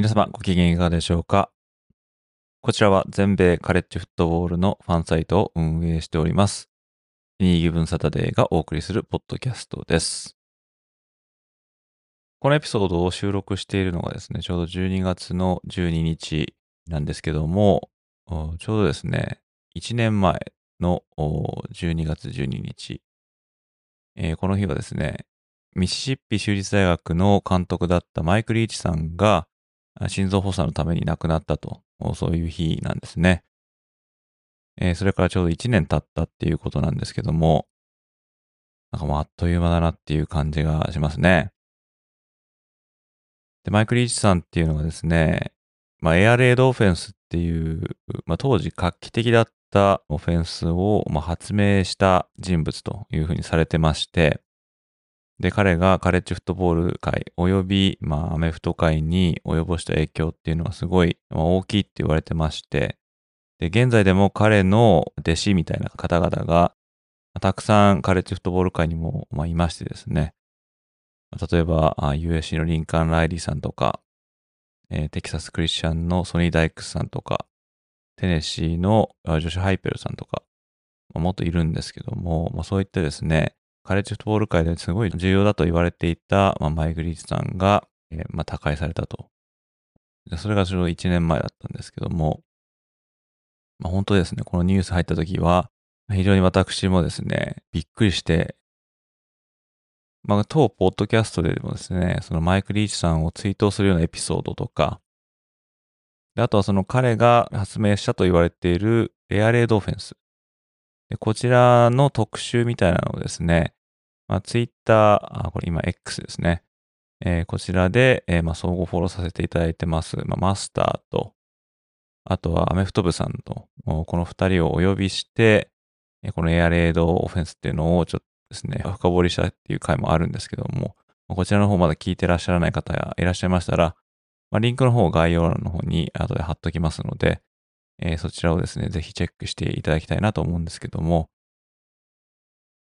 皆様ご機嫌いかがでしょうか？こちらは全米カレッジフットボールのファンサイトを運営しております。ニーギブンサタデーがお送りするポッドキャストです。このエピソードを収録しているのがですね、ちょうど12月の12日なんですけども、ちょうどですね、1年前の12月12日、えー、この日はですね、ミシシッピ州立大学の監督だったマイク・リーチさんが心臓発作のために亡くなったと、そういう日なんですね。えー、それからちょうど1年経ったっていうことなんですけども、なんかもうあっという間だなっていう感じがしますね。で、マイク・リーチさんっていうのがですね、まあ、エアレードオフェンスっていう、まあ、当時画期的だったオフェンスを、まあ、発明した人物というふうにされてまして、で、彼がカレッジフットボール界及び、まあ、アメフト界に及ぼした影響っていうのはすごいまあ大きいって言われてまして、で、現在でも彼の弟子みたいな方々が、たくさんカレッジフットボール界にも、まあ、いましてですね。例えば、USC のリンカン・ライリーさんとか、えー、テキサス・クリスチャンのソニー・ダイクスさんとか、テネシーのジョシュ・ハイペルさんとか、まあ、もっといるんですけども、まあ、そういったですね、カレッジフットボール界ですごい重要だと言われていた、まあ、マイグリーチさんが、えー、まあ、他界されたと。それがちょうど1年前だったんですけども、まあ、本当ですね、このニュース入った時は、非常に私もですね、びっくりして、まあ、当ポッドキャストでもですね、そのマイク・リーチさんを追悼するようなエピソードとか、であとはその彼が発明したと言われているエアレードオフェンス。でこちらの特集みたいなのをですね、まあ、ツイッター、あ、これ今 X ですね。えー、こちらで、えー、まあ、相互フォローさせていただいてます。まあ、マスターと、あとはアメフト部さんと、この二人をお呼びして、このエアレードオフェンスっていうのをちょっとですね、深掘りしたっていう回もあるんですけども、こちらの方まだ聞いてらっしゃらない方がいらっしゃいましたら、まあ、リンクの方を概要欄の方に後で貼っときますので、えー、そちらをですね、ぜひチェックしていただきたいなと思うんですけども、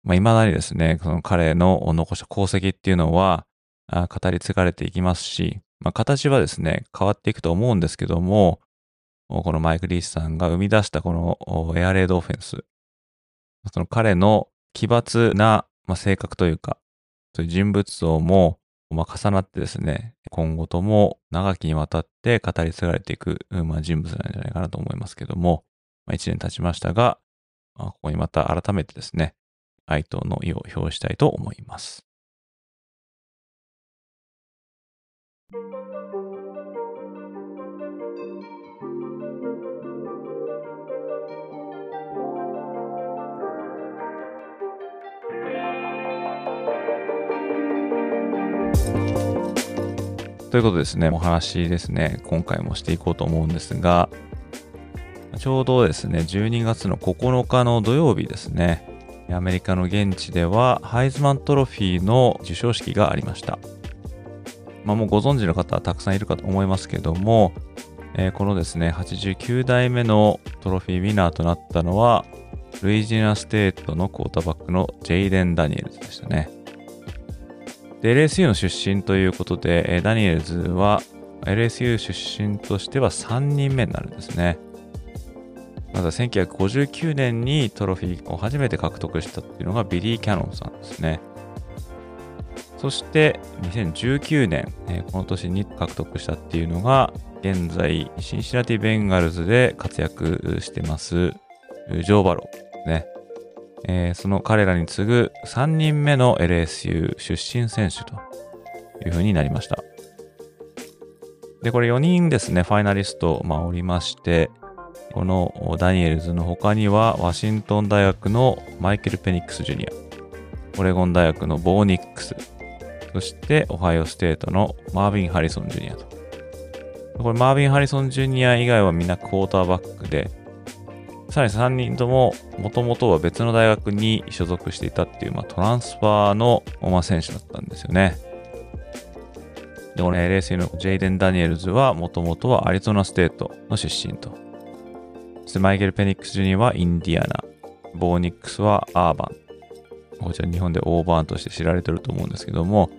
まあ、未だにですね、その彼の残した功績っていうのは、あ語り継がれていきますし、まあ、形はですね、変わっていくと思うんですけども、このマイク・リースさんが生み出したこのエアレードオフェンス、その彼の奇抜な、まあ、性格というか、そういう人物像も、まあ、重なってですね、今後とも長きにわたって語り継がれていく、まあ、人物なんじゃないかなと思いますけども、まあ、1年経ちましたが、まあ、ここにまた改めてですね、哀悼の意を表したいと思います。ということですね、お話ですね、今回もしていこうと思うんですが、ちょうどですね、12月の9日の土曜日ですね、アメリカの現地ではハイズマントロフィーの授賞式がありました。まあ、もうご存知の方はたくさんいるかと思いますけども、えー、このですね、89代目のトロフィーウィナーとなったのは、ルイジナステートのクォーターバックのジェイデン・ダニエルズでしたね。で、LSU の出身ということで、ダニエルズは LSU 出身としては3人目になるんですね。まずは1959年にトロフィーを初めて獲得したっていうのがビリー・キャノンさんですね。そして2019年、え、この年に獲得したっていうのが現在シンシナティ・ベンガルズで活躍してますジョー・バローですね。えー、その彼らに次ぐ3人目の LSU 出身選手というふうになりました。で、これ4人ですね、ファイナリスト、まあ、おりまして、このダニエルズの他には、ワシントン大学のマイケル・ペニックス・ジュニア、オレゴン大学のボーニックス、そしてオハイオステートのマービン・ハリソン・ジュニアと。これマービン・ハリソン・ジュニア以外はみんなクォーターバックで、さらに3人とももともとは別の大学に所属していたっていう、まあ、トランスファーの、まあ、選手だったんですよね。で、この LSU のジェイデン・ダニエルズはもともとはアリゾナステートの出身と。そしてマイケル・ペニックス・ジュニアはインディアナ。ボーニックスはアーバン。こちら日本でオーバーンとして知られてると思うんですけども、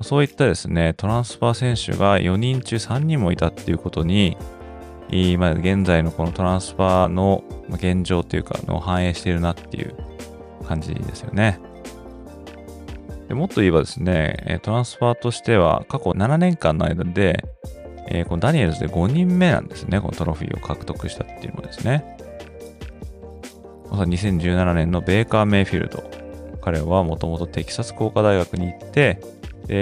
そういったですね、トランスファー選手が4人中3人もいたっていうことに、今現在のこのトランスファーの現状というか、の反映しているなっていう感じですよね。でもっと言えばですね、トランスファーとしては過去7年間の間で、え、このダニエルズで5人目なんですね、このトロフィーを獲得したっていうのですね。2017年のベーカー・メイフィールド。彼はもともとテキサス工科大学に行って、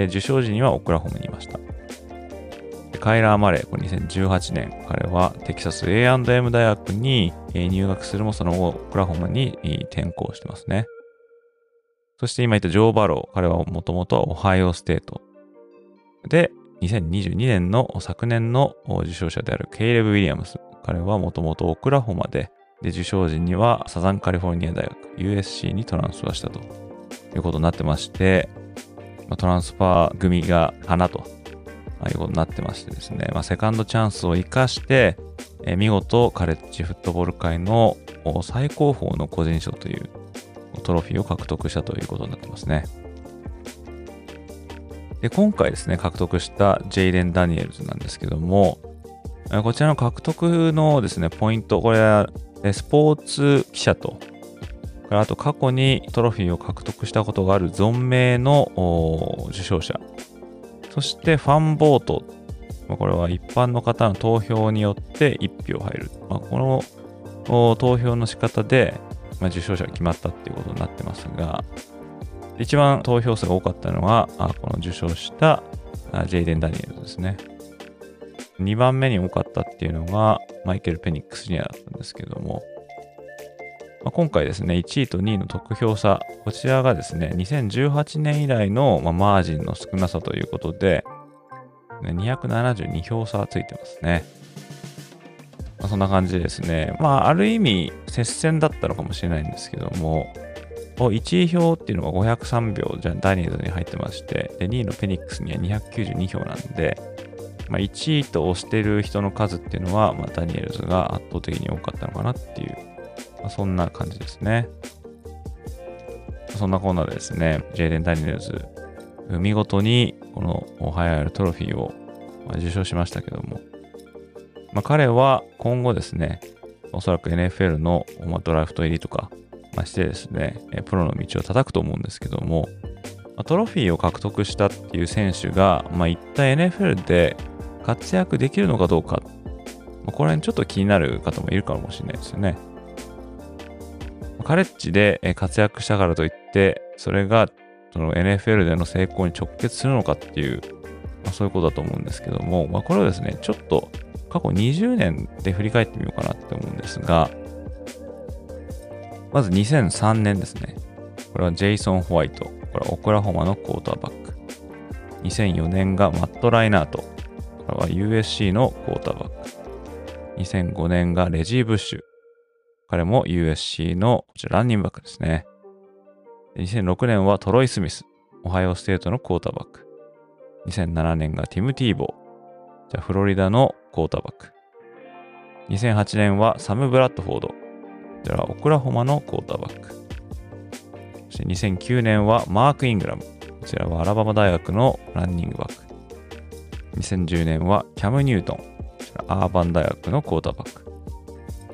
受賞時にはオクラホマにいました。カイラー・マレー、これ2018年、彼はテキサス A&M 大学に入学するもその後、オクラホマに転校してますね。そして今言ったジョー・バロー、彼はもともとオハイオステート。で、2022年の昨年の受賞者であるケイレブ・ウィリアムス。彼はもともとオクラホマで、で、受賞時にはサザンカリフォルニア大学 USC にトランスファーしたということになってまして、トランスファー組が花ということになってましてですね、まあ、セカンドチャンスを生かして、え見事カレッジフットボール界の最高峰の個人賞というトロフィーを獲得したということになってますね。で、今回ですね、獲得したジェイレン・ダニエルズなんですけども、こちらの獲得のですね、ポイント、これはスポーツ記者と、あと過去にトロフィーを獲得したことがある存命の受賞者、そしてファンボート、これは一般の方の投票によって1票入る。まあ、この投票の仕方で、まあ、受賞者が決まったっていうことになってますが、一番投票数が多かったのは、この受賞したジェイデン・ダニエルですね。2番目に多かったっていうのが、マイケル・ペニックス・ジュニアだったんですけども、まあ、今回ですね、1位と2位の得票差、こちらがですね、2018年以来の、まあ、マージンの少なさということで、272票差ついてますね。まあ、そんな感じですね、まあ、ある意味、接戦だったのかもしれないんですけども、1位票っていうのが503票、じゃあダニエルズに入ってまして、で、2位のペニックスには292票なんで、まあ、1位と推してる人の数っていうのは、まあ、ダニエルズが圧倒的に多かったのかなっていう、そんな感じですね。そんなコーナーでですね、ジェイデン・ダニエルズ、見事にこのオハイアルトロフィーを受賞しましたけども、まあ、彼は今後ですね、おそらく NFL のドラフト入りとか、ましてですね、プロの道を叩くと思うんですけども、トロフィーを獲得したっていう選手が、まあ、一体 NFL で活躍できるのかどうか、まあ、これちょっと気になる方もいるかもしれないですよね。カレッジで活躍したからといって、それがその NFL での成功に直結するのかっていう、まあ、そういうことだと思うんですけども、まあ、これをですね、ちょっと過去20年で振り返ってみようかなって思うんですが、まず2003年ですね。これはジェイソン・ホワイト。これはオクラホマのクォーターバック。2004年がマット・ライナート。これは USC のクォーターバック。2005年がレジー・ブッシュ。彼も USC のこちらランニングバックですね。2006年はトロイ・スミス。オハイオステートのクォーターバック。2007年がティム・ティーボー。じゃフロリダのクォーターバック。2008年はサム・ブラッドフォード。こちらオクラホマのクォーターバック。そして2009年はマーク・イングラム。こちらはアラバマ大学のランニングバック。2010年はキャム・ニュートン。アーバン大学のクォーターバック。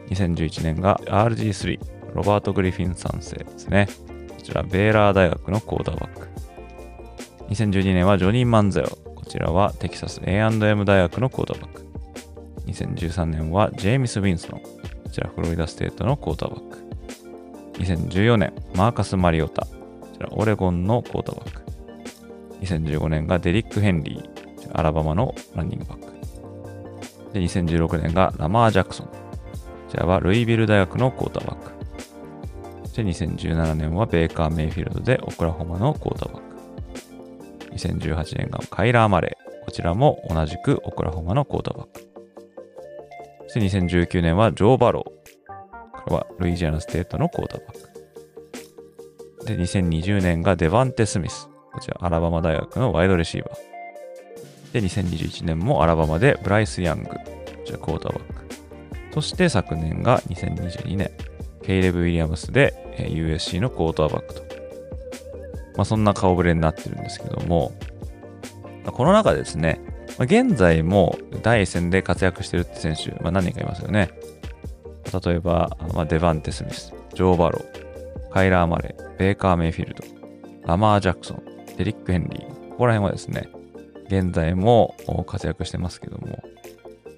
2011年が RG3、ロバート・グリフィン3世ですね。こちら、ベーラー大学のクォーターバック。2012年はジョニー・マンゼオ。こちらはテキサス A&M 大学のクォーターバック。2013年はジェイミス・ウィンストン。こちら、フロリダステートのクォーターバック。2014年、マーカス・マリオタ。こちら、オレゴンのクォーターバック。2015年がデリック・ヘンリー。アラバマのランニングバック。で、2016年がラマー・ジャクソン。こちらはルイビル大学のクォーターバック。そして2017年はベーカー・メイフィールドでオクラホマのクォーターバック。2018年がカイラー・マレー。こちらも同じくオクラホマのクォーターバック。そして2019年はジョー・バロー。これはルイジアナステートのクォーターバック。で、2020年がデバンテ・スミス。こちらアラバマ大学のワイドレシーバー。で、2021年もアラバマでブライス・ヤング。こちらクォーターバック。そして昨年が2022年、ケイレブ・ウィリアムスで USC のクォーターバックと。まあ、そんな顔ぶれになってるんですけども、この中ですね、現在も第一線で活躍してるって選手、まあ、何人かいますよね。例えば、まあ、デバンテ・スミス、ジョー・バロー、カイラー・マレー、ベーカー・メイフィールド、ラマー・ジャクソン、デリック・ヘンリー、ここら辺はですね、現在も活躍してますけども、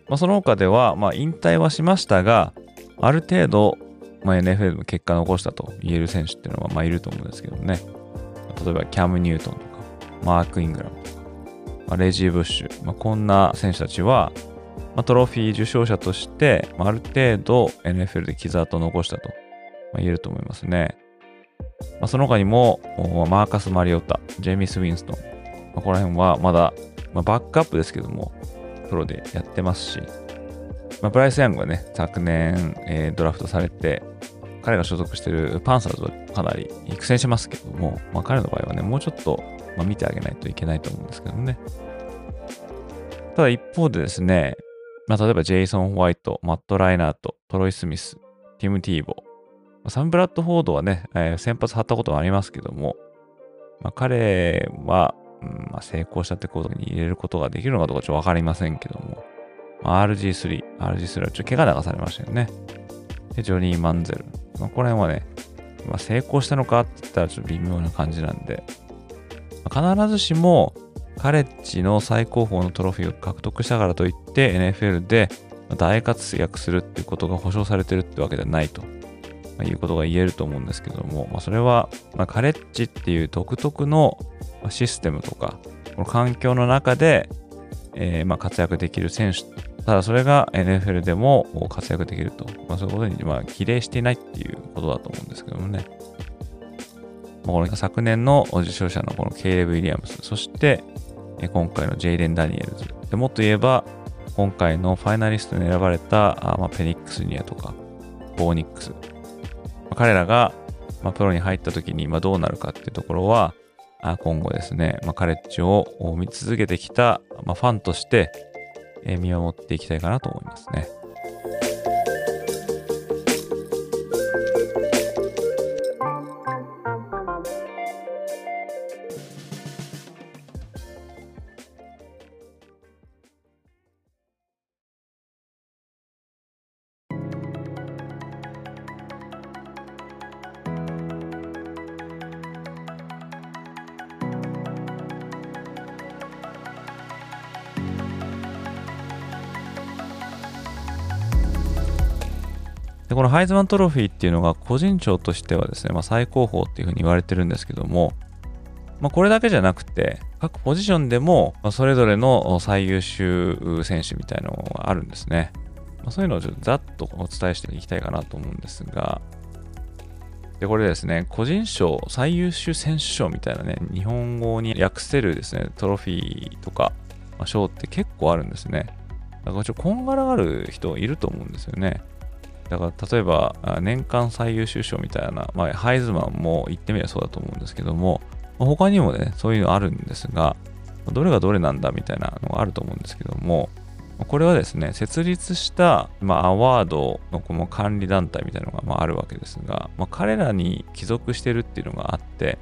まあ、その他では、まあ、引退はしましたが、ある程度、まあ、NFL の結果を残したと言える選手っていうのは、まあ、いると思うんですけどね。例えば、キャム・ニュートンとか、マーク・イングラムとか、まあ、レジー・ブッシュ、まあ、こんな選手たちは、まあ、トロフィー受賞者として、まあ、ある程度 NFL で傷跡を残したと、まあ、言えると思いますね。まあ、その他にも、マーカス・マリオッタ、ジェミス・ウィンストン、まあ、ここら辺はまだ、まあ、バックアップですけども、プロでやってますし、まあ、ブライス・ヤングはね、昨年、えー、ドラフトされて、彼が所属しているパンサーズはかなり育成しますけども、まあ、彼の場合はね、もうちょっと、まあ、見てあげないといけないと思うんですけどね。ただ一方でですね、まあ、例えばジェイソン・ホワイト、マット・ライナート、トロイ・スミス、ティム・ティーボ、サンブラッド・フォードはね、えー、先発張ったことはありますけども、まあ、彼は、うんまあ、成功したってことに入れることができるのかどうかちょっとわかりませんけども、まあ、RG3、RG3 はちょっと怪我流されましたよね。で、ジョニー・マンゼル。まあ、この辺はね、まあ、成功したのかって言ったらちょっと微妙な感じなんで、まあ、必ずしもカレッジの最高峰のトロフィーを獲得したからといって NFL で大活躍するっていうことが保証されてるってわけではないということが言えると思うんですけども、まあ、それは、まあ、カレッジっていう独特のシステムとか、この環境の中で、えー、まあ活躍できる選手、ただそれが NFL でも活躍できると、まあ、そういうことにまあ比例していないっていうことだと思うんですけどもね。まあ、この昨年の受賞者のこのケイレブ・ウィリアムス、そして今回のジェイデン・ダニエルズ、でもっと言えば、今回のファイナリストに選ばれたあ、まあ、ペニックスニアとか、ボーニックス、ま、彼らが、ま、プロに入った時に、ま、どうなるかっていうところは、今後ですね、ま、カレッジを見続けてきた、ま、ファンとして、え見守っていきたいかなと思いますね。このハイズマントロフィーっていうのが個人賞としてはですね、まあ、最高峰っていうふうに言われてるんですけども、まあ、これだけじゃなくて、各ポジションでも、それぞれの最優秀選手みたいなのがあるんですね。まあ、そういうのをちょっとざっとお伝えしていきたいかなと思うんですが、で、これですね、個人賞、最優秀選手賞みたいなね、日本語に訳せるですね、トロフィーとか、まあ、賞って結構あるんですね。だからちょっとこんがらがる人いると思うんですよね。だから例えば年間最優秀賞みたいな、まあ、ハイズマンも言ってみればそうだと思うんですけども、ま、他にもね、そういうのあるんですが、どれがどれなんだみたいなのがあると思うんですけども、これはですね、設立した、まあ、アワードのこの管理団体みたいなのが、まあ、あるわけですが、まあ、彼らに帰属してるっていうのがあって、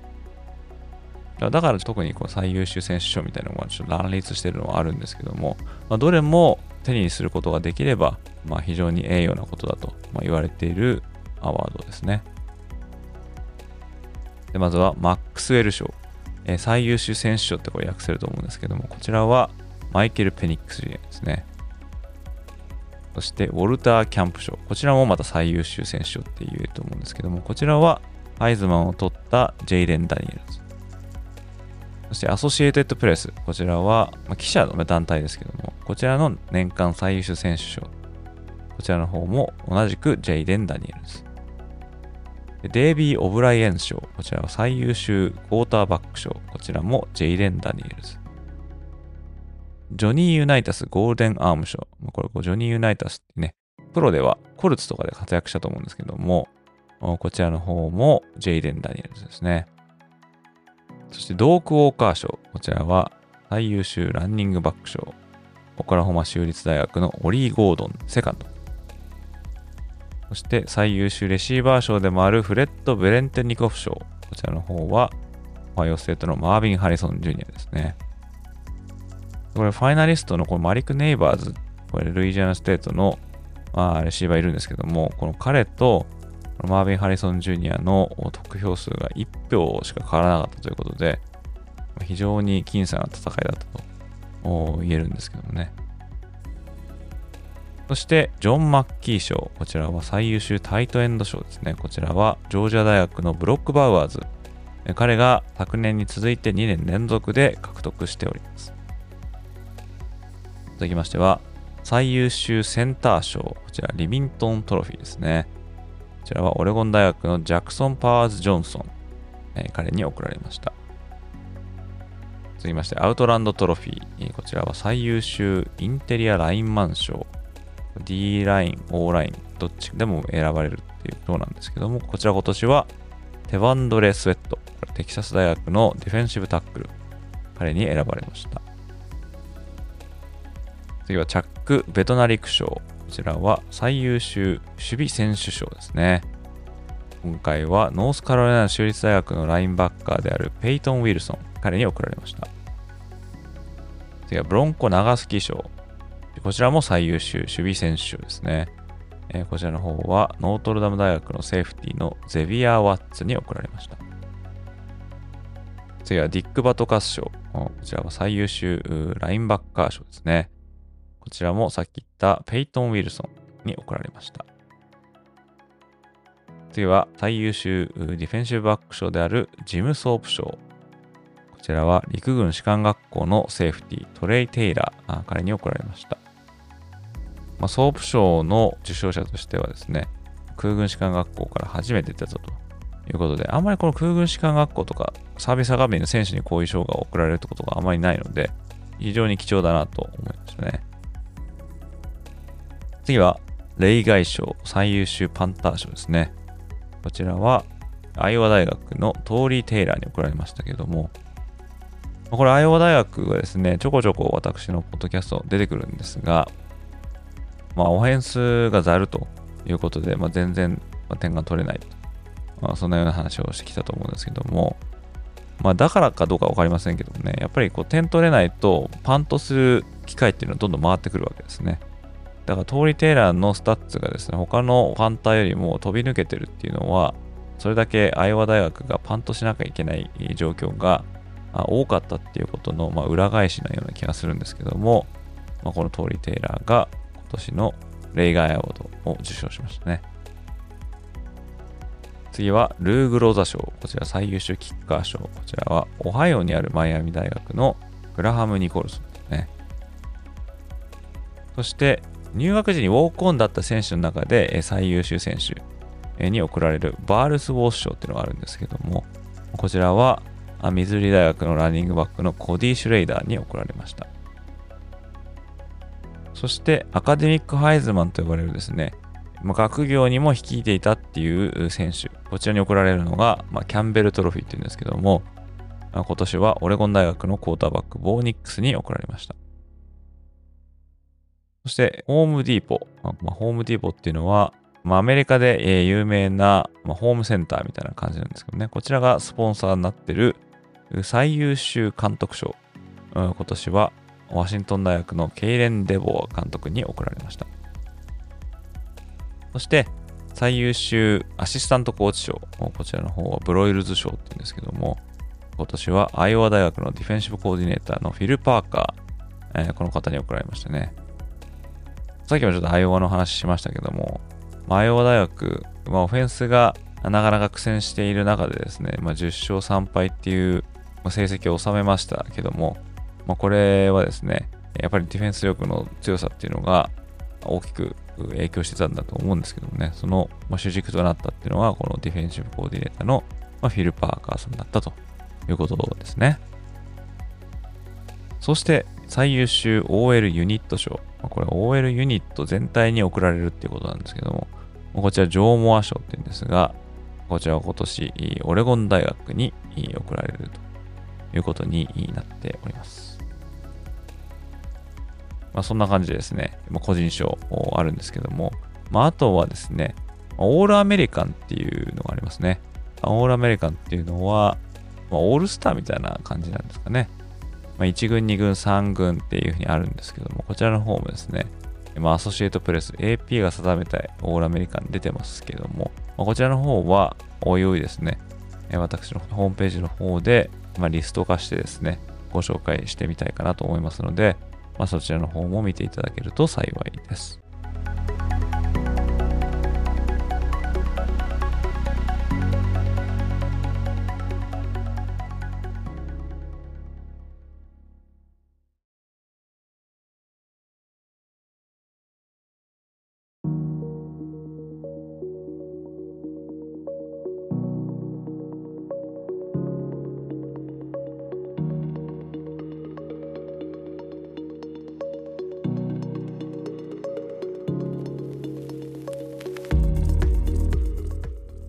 だから特にこう最優秀選手賞みたいなのがちょっと乱立してるのはあるんですけども、まあ、どれも手にすることができれば、まあ、非常に栄誉なことだと、ま言われているアワードですね。でまずはマックスウェル賞、えー、最優秀選手賞ってこれ訳せると思うんですけども、こちらはマイケル・ペニックスですね。そしてウォルター・キャンプ賞、こちらもまた最優秀選手賞って言えると思うんですけども、こちらはハイズマンを取ったジェイレン・ダニエルズ。そしてアソシエイテッドプレス、こちらは、まあ、記者の団体ですけども、こちらの年間最優秀選手賞。こちらの方も同じくジェイデン・ダニエルズ。デイビー・オブライエン賞。こちらは最優秀クォーターバック賞。こちらもジェイデン・ダニエルズ。ジョニー・ユナイタスゴールデン・アーム賞。これ、ジョニー・ユナイタスってね、プロではコルツとかで活躍したと思うんですけども、こちらの方もジェイデン・ダニエルズですね。そしてドーク・ウォーカー賞。こちらは最優秀ランニングバック賞。オクラホマ州立大学のオリー・ゴードン、セカンド。そして最優秀レシーバー賞でもあるフレッド・ビレトニコフ賞。こちらの方は、オハイオステートのマービン・ハリソン・ジュニアですね。これ、ファイナリストのこのマリック・ネイバーズ、これ、ルイジアナ・ステートの、まあ、レシーバーいるんですけども、この彼とマービン・ハリソン・ジュニアの得票数が1票しか変わらなかったということで、非常に僅差な戦いだったと言えるんですけどもね。そして、ジョン・マッキー賞。こちらは最優秀タイトエンド賞ですね。こちらは、ジョージア大学のブロック・バウアーズ。彼が昨年に続いて2年連続で獲得しております。続きましては、最優秀センター賞。こちら、リビントン・トロフィーですね。こちらはオレゴン大学のジャクソン・パワーズ・ジョンソン。彼に贈られました。続きまして、アウトランドトロフィー。こちらは最優秀インテリアラインマン賞。D ライン、O ライン、どっちでも選ばれるっていうそうなんですけども、こちら今年はテバンドレ・スウェット、テキサス大学のディフェンシブタックル、彼に選ばれました。次はチャック・ベトナリク賞。こちらは最優秀守備選手賞ですね。今回はノースカロライナ州立大学のラインバッカーであるペイトン・ウィルソン、彼に贈られました。次はブロンコ・長スキ賞。こちらも最優秀守備選手賞ですね。えー、こちらの方はノートルダム大学のセーフティーのゼビア・ワッツに贈られました。次はディック・バトカス賞。こちらは最優秀ラインバッカー賞ですね。こちらもさっき言ったペイトン・ウィルソンに贈られました。次は最優秀ディフェンシブバック賞であるジム・ソープ賞。こちらは陸軍士官学校のセーフティー、トレイ・テイラー、彼に贈られました。まあ、ソープ賞の受賞者としてはですね、空軍士官学校から初めて出たということで、あんまりこの空軍士官学校とかサービスアカデミーの選手にこういう賞が贈られるってことがあまりないので、非常に貴重だなと思いましたね。次は、例外賞最優秀パンター賞ですね。こちらは、アイオワ大学のトーリー・テイラーに贈られましたけども、これ、アイオワ大学はですね、ちょこちょこ私のポッドキャスト出てくるんですが、まあ、オフェンスがざるということで、まあ、全然点が取れないと。まあ、そんなような話をしてきたと思うんですけども、まあ、だからかどうか分かりませんけどもね、やっぱりこう点取れないと、パントする機会っていうのはどんどん回ってくるわけですね。だから、トリー・テイラーのスタッツがですね、他のパンターよりも飛び抜けてるっていうのは、それだけアイオワ大学がパントしなきゃいけない状況が多かったっていうことの、まあ、裏返しなような気がするんですけども、まあ、この通りテイラーが今年の例外アワードを受賞しましたね。次はルーグローザ賞。こちら最優秀キッカー賞。こちらはオハイオにあるマイアミ大学のグラハム・ニコルソンですね。そして入学時にウォークオンだった選手の中で最優秀選手に贈られるバールス・ウォース賞っていうのがあるんですけども、こちらはミズーリ大学のランニングバックのコディ・シュレイダーに贈られました。そしてアカデミック・ハイズマンと呼ばれるですね、学業にも率いていたっていう選手、こちらに贈られるのが、ま、キャンベルトロフィーっていうんですけども、今年はオレゴン大学のクォーターバック、ボーニックスに贈られました。そして、ホームディーポ。まあ、ホームディーポっていうのは、まあ、アメリカで、え有名な、まあ、ホームセンターみたいな感じなんですけどね、こちらがスポンサーになってる最優秀監督賞。うん今年はワシントン大学のケイレン・デボー監督に贈られました。そして、最優秀アシスタントコーチ賞。こちらの方はブロイルズ賞って言うんですけども、今年はアイオワ大学のディフェンシブコーディネーターのフィル・パーカー、えー、この方に贈られましたね。さっきもちょっとアイオワの話しましたけども、アイオワ大学、まあ、オフェンスがなかなか苦戦している中でですね、まあ、10勝3敗っていう成績を収めましたけども、まあ、これはですね、やっぱりディフェンス力の強さっていうのが、大きく影響してたんだと思うんですけどもね、その主軸となったっていうのは、このディフェンシブコーディネーターのフィル・パーカーさんだったということですね。そして最優秀 OL ユニット賞。これ OL ユニット全体に贈られるっていうことなんですけども、こちらジョー・モア賞って言うんですが、こちらは今年オレゴン大学に贈られるということになっております。まあ、そんな感じでですね、個人賞あるんですけども、まあ、あとはですね、オールアメリカンっていうのがありますね。オールアメリカンっていうのは、まあ、オールスターみたいな感じなんですかね。まあ、1軍、2軍、3軍っていうふうにあるんですけども、こちらの方もですね、まあ、アソシエイトプレス、AP が定めたオールアメリカン出てますけども、まあ、こちらの方は、おいおいですね、私のホームページの方で、まあ、リスト化してですね、ご紹介してみたいかなと思いますので、まあ、そちらの方も見ていただけると幸いです。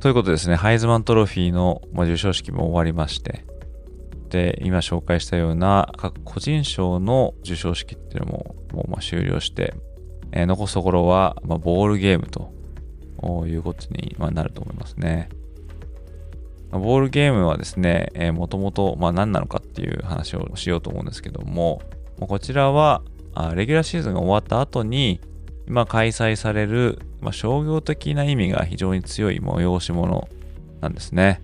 ということですね、ハイズマントロフィーの授賞式も終わりまして、で、今紹介したような各個人賞の授賞式っていうのももうま終了して、えー、残すところは、まボールゲームということになると思いますね。ボールゲームはですね、えー、もともと何なのかっていう話をしようと思うんですけども、こちらはレギュラーシーズンが終わった後に、今開催される、まあ、商業的な意味が非常に強い催し物なんですね。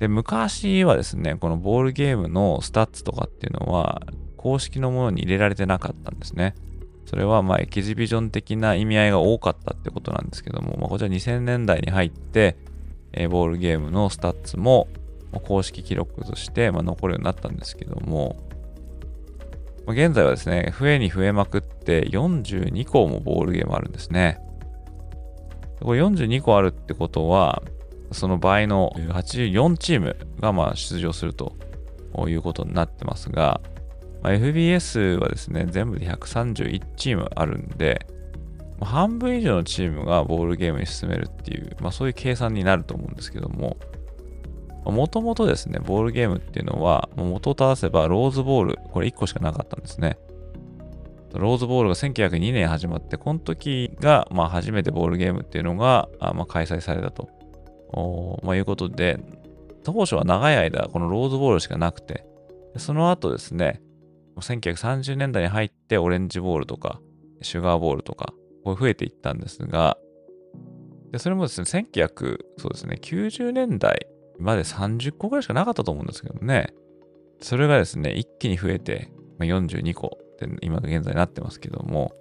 で、昔はですね、このボールゲームのスタッツとかっていうのは、公式のものに入れられてなかったんですね。それはまあエキシビジョン的な意味合いが多かったってことなんですけども、まあ、こちら2000年代に入って、えー、ボールゲームのスタッツも公式記録としてま残るようになったんですけども、ま現在はですね、増えに増えまくって42個もボールゲームあるんですね。これ42個あるってことは、その倍の84チームがまあ出場するということになってますが、まあ、FBS はですね、全部で131チームあるんで、半分以上のチームがボールゲームに進めるっていう、まあ、そういう計算になると思うんですけども、もともとですね、ボールゲームっていうのは、元を正せばローズボール、これ1個しかなかったんですね。ローズボールが1902年始まって、この時が、まあ、初めてボールゲームっていうのが、まあ、開催されたと、まあ、いうことで、当初は長い間、このローズボールしかなくて、その後ですね、1930年代に入ってオレンジボールとか、シュガーボールとか、これ増えていったんですが、でそれもですね、1990年代まで30個ぐらいしかなかったと思うんですけどね。それがですね、一気に増えて、まあ、42個って今現在なってますけども、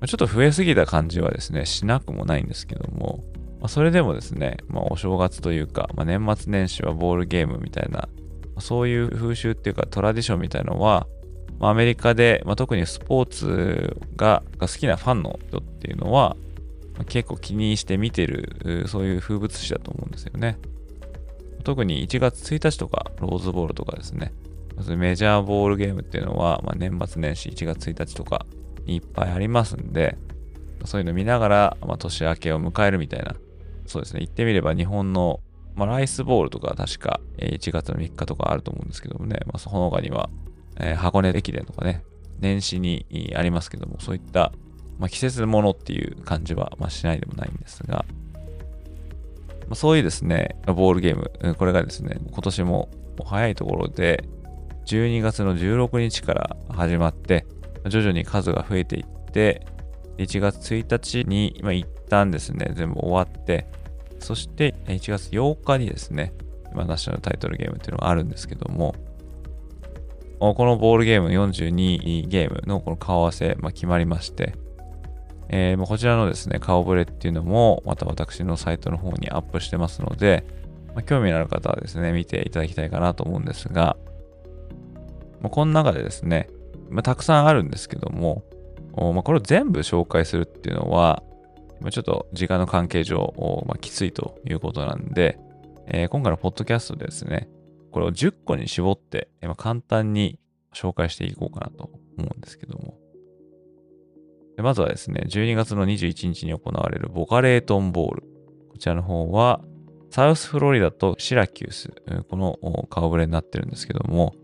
ま、ちょっと増えすぎた感じはですね、しなくもないんですけども、まあ、それでもですね、まあ、お正月というか、まあ、年末年始はボールゲームみたいな、そういう風習っていうかトラディションみたいのは、まあ、アメリカで、まあ、特にスポーツがが好きなファンの人っていうのは、ま、結構気にして見てる、そういう風物詩だと思うんですよね。特に1月1日とか、ローズボールとかですね、メジャーボールゲームっていうのは、まあ、年末年始1月1日とかにいっぱいありますんで、そういうの見ながら、まあ、年明けを迎えるみたいな、そうですね、言ってみれば日本の、まあ、ライスボールとか確か1月の3日とかあると思うんですけどもね、まあ、その他には、えー、箱根駅伝とかね、年始にありますけども、そういった、まあ、季節ものっていう感じは、まあ、しないでもないんですが、ま、そういうですね、ボールゲーム、これがですね、今年も早いところで、12月の16日から始まって、徐々に数が増えていって、1月1日に、まあ、一旦ですね、全部終わって、そして1月8日にですね、今ナショナルタイトルゲームっていうのがあるんですけども、このボールゲーム42ゲームのこの顔合わせ、まあ、決まりまして、えー、こちらのですね、顔ぶれっていうのも、また私のサイトの方にアップしてますので、まあ、興味のある方はですね、見ていただきたいかなと思うんですが、まあ、この中でですね、まあ、たくさんあるんですけども、まあ、これを全部紹介するっていうのは、まあちょっと時間の関係上、まあ、きついということなんで、えー、今回のポッドキャストでですね、これを10個に絞って、まあ、簡単に紹介していこうかなと思うんですけども。でまずはですね、12月の21日に行われるボカレートンボール。こちらの方は、サウスフロリダとシラキュース、この顔ぶれになってるんですけども、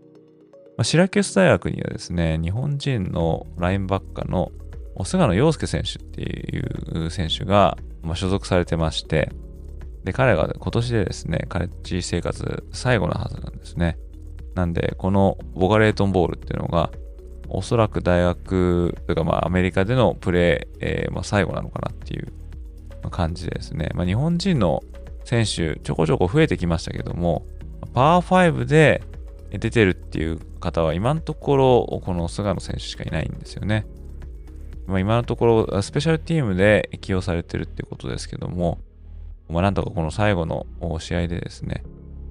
シラキュース大学にはですね、日本人のラインバッカーの菅野洋介選手っていう選手が、所属されてまして、で、彼が今年でですね、カレッジ生活最後のはずなんですね。なんで、このボガレートンボールっていうのが、おそらく大学とか、まあ、アメリカでのプレー、えー、まあ、最後なのかなっていう感じでですね、まあ、日本人の選手、ちょこちょこ増えてきましたけども、パワー5で出てるっていう方は今のところ、この菅野選手しかいないんですよね。まあ、今のところ、スペシャルチームで起用されてるっていうことですけども、まあ、なんとかこの最後の試合でですね、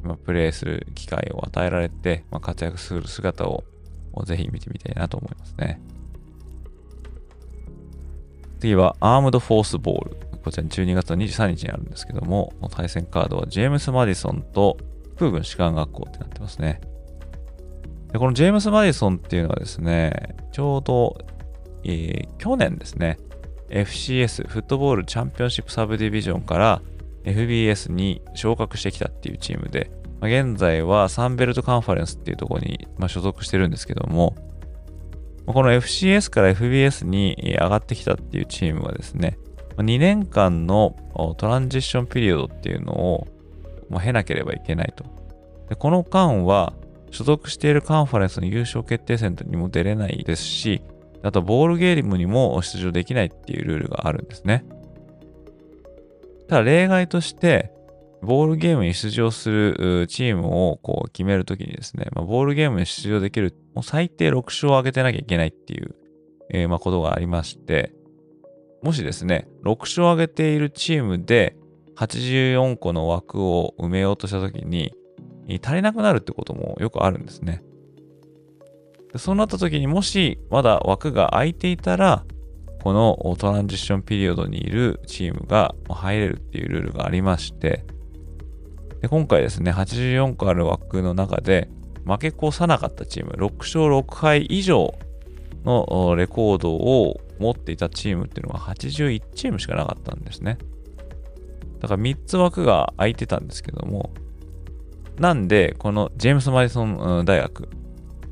ま、プレーする機会を与えられて、ま、活躍する姿をぜひ見てみたいなと思いますね。次はアームドフォースボール。こちら12月の23日にあるんですけども、対戦カードはジェームス・マディソンと空軍士官学校ってなってますね。でこのジェームス・マディソンっていうのはですね、ちょうど、えー、去年ですね、FCS、フットボールチャンピオンシップサブディビジョンから FBS に昇格してきたっていうチームで、まあ、現在はサンベルトカンファレンスっていうところに、まあ、所属してるんですけども、この FCS から FBS に上がってきたっていうチームはですね、2年間のトランジッションピリオドっていうのを、まあ、経なければいけないと。でこの間は、所属しているカンファレンスの優勝決定戦にも出れないですし、あとボールゲームにも出場できないっていうルールがあるんですね。ただ例外として、ボールゲームに出場するチームをこう決めるときにですね、まあ、ボールゲームに出場できる、もう最低6勝を挙げてなきゃいけないっていう、えー、まあことがありまして、もしですね、6勝を挙げているチームで84個の枠を埋めようとしたときに、足りなくなるってこともよくあるんですね。そうなった時にもしまだ枠が空いていたら、このトランジッションピリオドにいるチームが入れるっていうルールがありまして、で今回ですね、84個ある枠の中で負け越さなかったチーム、6勝6敗以上のレコードを持っていたチームっていうのが81チームしかなかったんですね。だから3つ枠が空いてたんですけども、なんで、このジェームス・マディソン大学、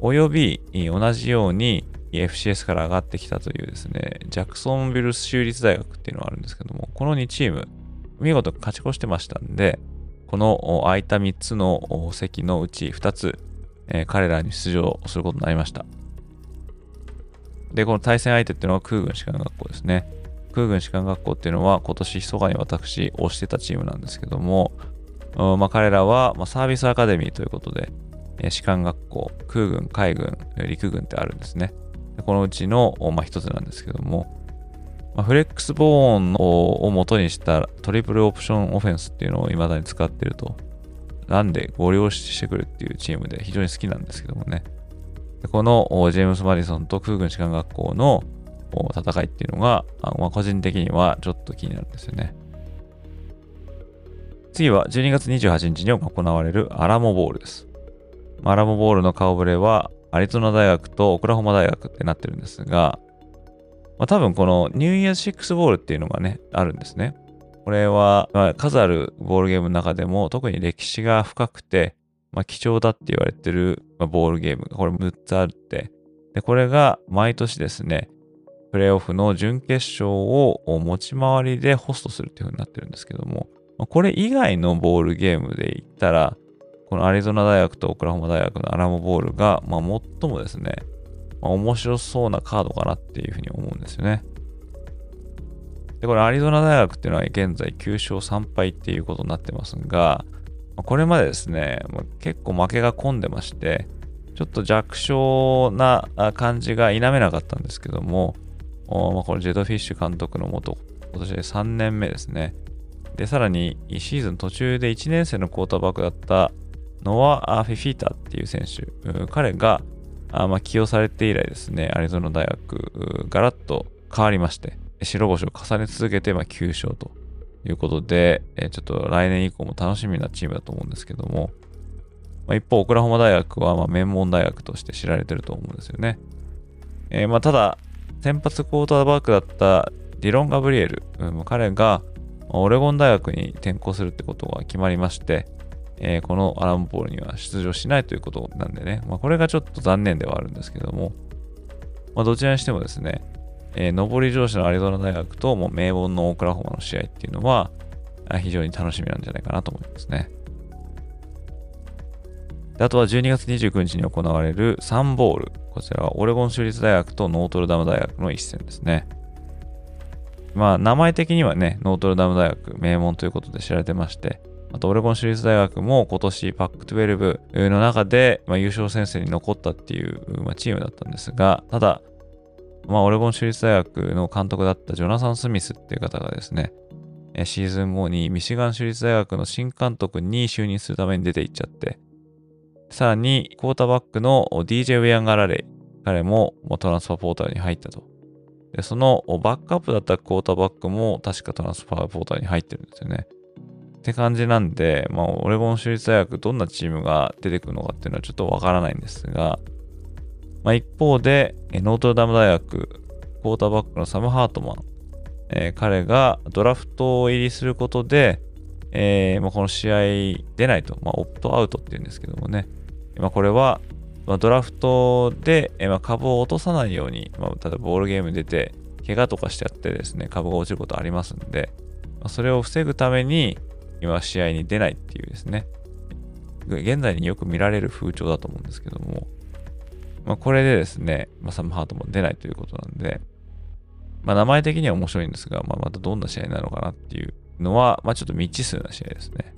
および同じように FCS から上がってきたというですね、ジャクソンビル州立大学っていうのがあるんですけども、この2チーム、見事勝ち越してましたんで、この空いた3つの席のうち2つ、え、彼らに出場することになりました。で、この対戦相手っていうのは空軍士官学校ですね。空軍士官学校っていうのは今年密かに私推してたチームなんですけども、まあ、彼らは、ま、サービスアカデミーということで、え、士官学校、空軍、海軍、陸軍ってあるんですね。このうちの、まあ、つなんですけども、まあ、フレックスボーンを元にしたトリプルオプションオフェンスっていうのを未だに使ってると、なんでご利用してくるっていうチームで非常に好きなんですけどもね。このジェームス・マディソンと空軍士官学校の戦いっていうのが、まあ、個人的にはちょっと気になるんですよね。次は12月28日に行われるアラモボールです。アラモボールの顔ぶれはアリゾナ大学とオクラホマ大学ってなってるんですが、まあ、多分このニューイヤー6ボールっていうのがね、あるんですね。これは、まあ、数あるボールゲームの中でも特に歴史が深くて、まあ、貴重だって言われてる、まあ、ボールゲームがこれ6つあって、で、これが毎年ですね、プレイオフの準決勝を持ち回りでホストするっていう風になってるんですけども、これ以外のボールゲームで言ったら、このアリゾナ大学とオクラホマ大学のアラモボールが、まあ、最もですね、まあ、面白そうなカードかなっていうふうに思うんですよね。で、これアリゾナ大学っていうのは現在9勝3敗っていうことになってますが、これまでですね、結構負けが込んでまして、ちょっと弱小な感じが否めなかったんですけども、ま、このジェドフィッシュ監督のもと、今年で3年目ですね。で、さらにシーズン途中で1年生のクォーターバックだったノア・フィフィータっていう選手、彼があまあ、起用されて以来ですね、アリゾナ大学、ガラッと変わりまして、白星を重ね続けて、まあ、9勝ということで、えちょっと来年以降も楽しみなチームだと思うんですけども、まあ、一方、オクラホマ大学は、ま、名門大学として知られてると思うんですよね。えー、ま、ただ、先発クォーターバックだったディロン・ガブリエル、うん、彼がオレゴン大学に転校するってことが決まりまして、えー、このアランボールには出場しないということなんでね、まあ、これがちょっと残念ではあるんですけども、まあ、どちらにしてもですね、えー、上り上司のアリゾナ大学ともう名門のオクラホマの試合っていうのは非常に楽しみなんじゃないかなと思いますね。あとは12月29日に行われるサンボウル。こちらはオレゴン州立大学とノートルダム大学の一戦ですね。まあ、名前的にはね、ノートルダム大学、名門ということで知られてまして、あと、オレゴン州立大学も今年パック12の中で、まあ、優勝戦線に残ったっていう、まあ、チームだったんですが、ただ、まあ、オレゴン州立大学の監督だったジョナサン・スミスっていう方がですね、シーズン後にミシガン州立大学の新監督に就任するために出て行っちゃって、さらに、クォーターバックの DJ ウェアンガラレイ、彼もトランスファーポータルに入ったと。で、そのバックアップだったクォーターバックも確かトランスファーポータルに入ってるんですよね。って感じなんで、まあ、オレゴン州立大学どんなチームが出てくるのかっていうのはちょっとわからないんですが、まあ、一方で、ノートルダム大学、クォーターバックのサム・ハートマン、えー、彼がドラフト入りすることで、えーまあ、この試合出ないと、まあ、オプトアウトっていうんですけどもね、まあ、これは、まあ、ドラフトで、えー、まあ、株を落とさないように、まあ、例えばボールゲーム出て、怪我とかしちゃってですね、株が落ちることありますんで、まあ、それを防ぐために、今試合に出ないっていうですね、現在によく見られる風潮だと思うんですけども、まあ、これでですね、まあ、サムハートも出ないということなんで、まあ、名前的には面白いんですが、まあ、またどんな試合なのかなっていうのは、まあ、ちょっと未知数な試合ですね。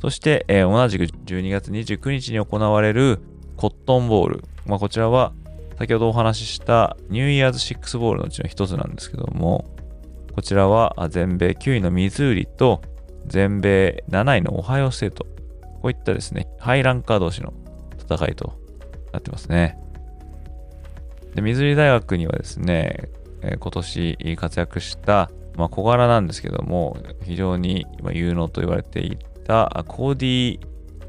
そして、えー、同じく12月29日に行われるコットンボール。まあ、こちらは先ほどお話ししたニューイヤーズ6ボールのうちの一つなんですけども、こちらは全米9位のミズーリと全米7位のオハイオステート。こういったですね、ハイランカー同士の戦いとなってますね。で、ミズーリ大学にはですね、え、今年活躍した、まあ、小柄なんですけども、非常に有能と言われていたコーディ・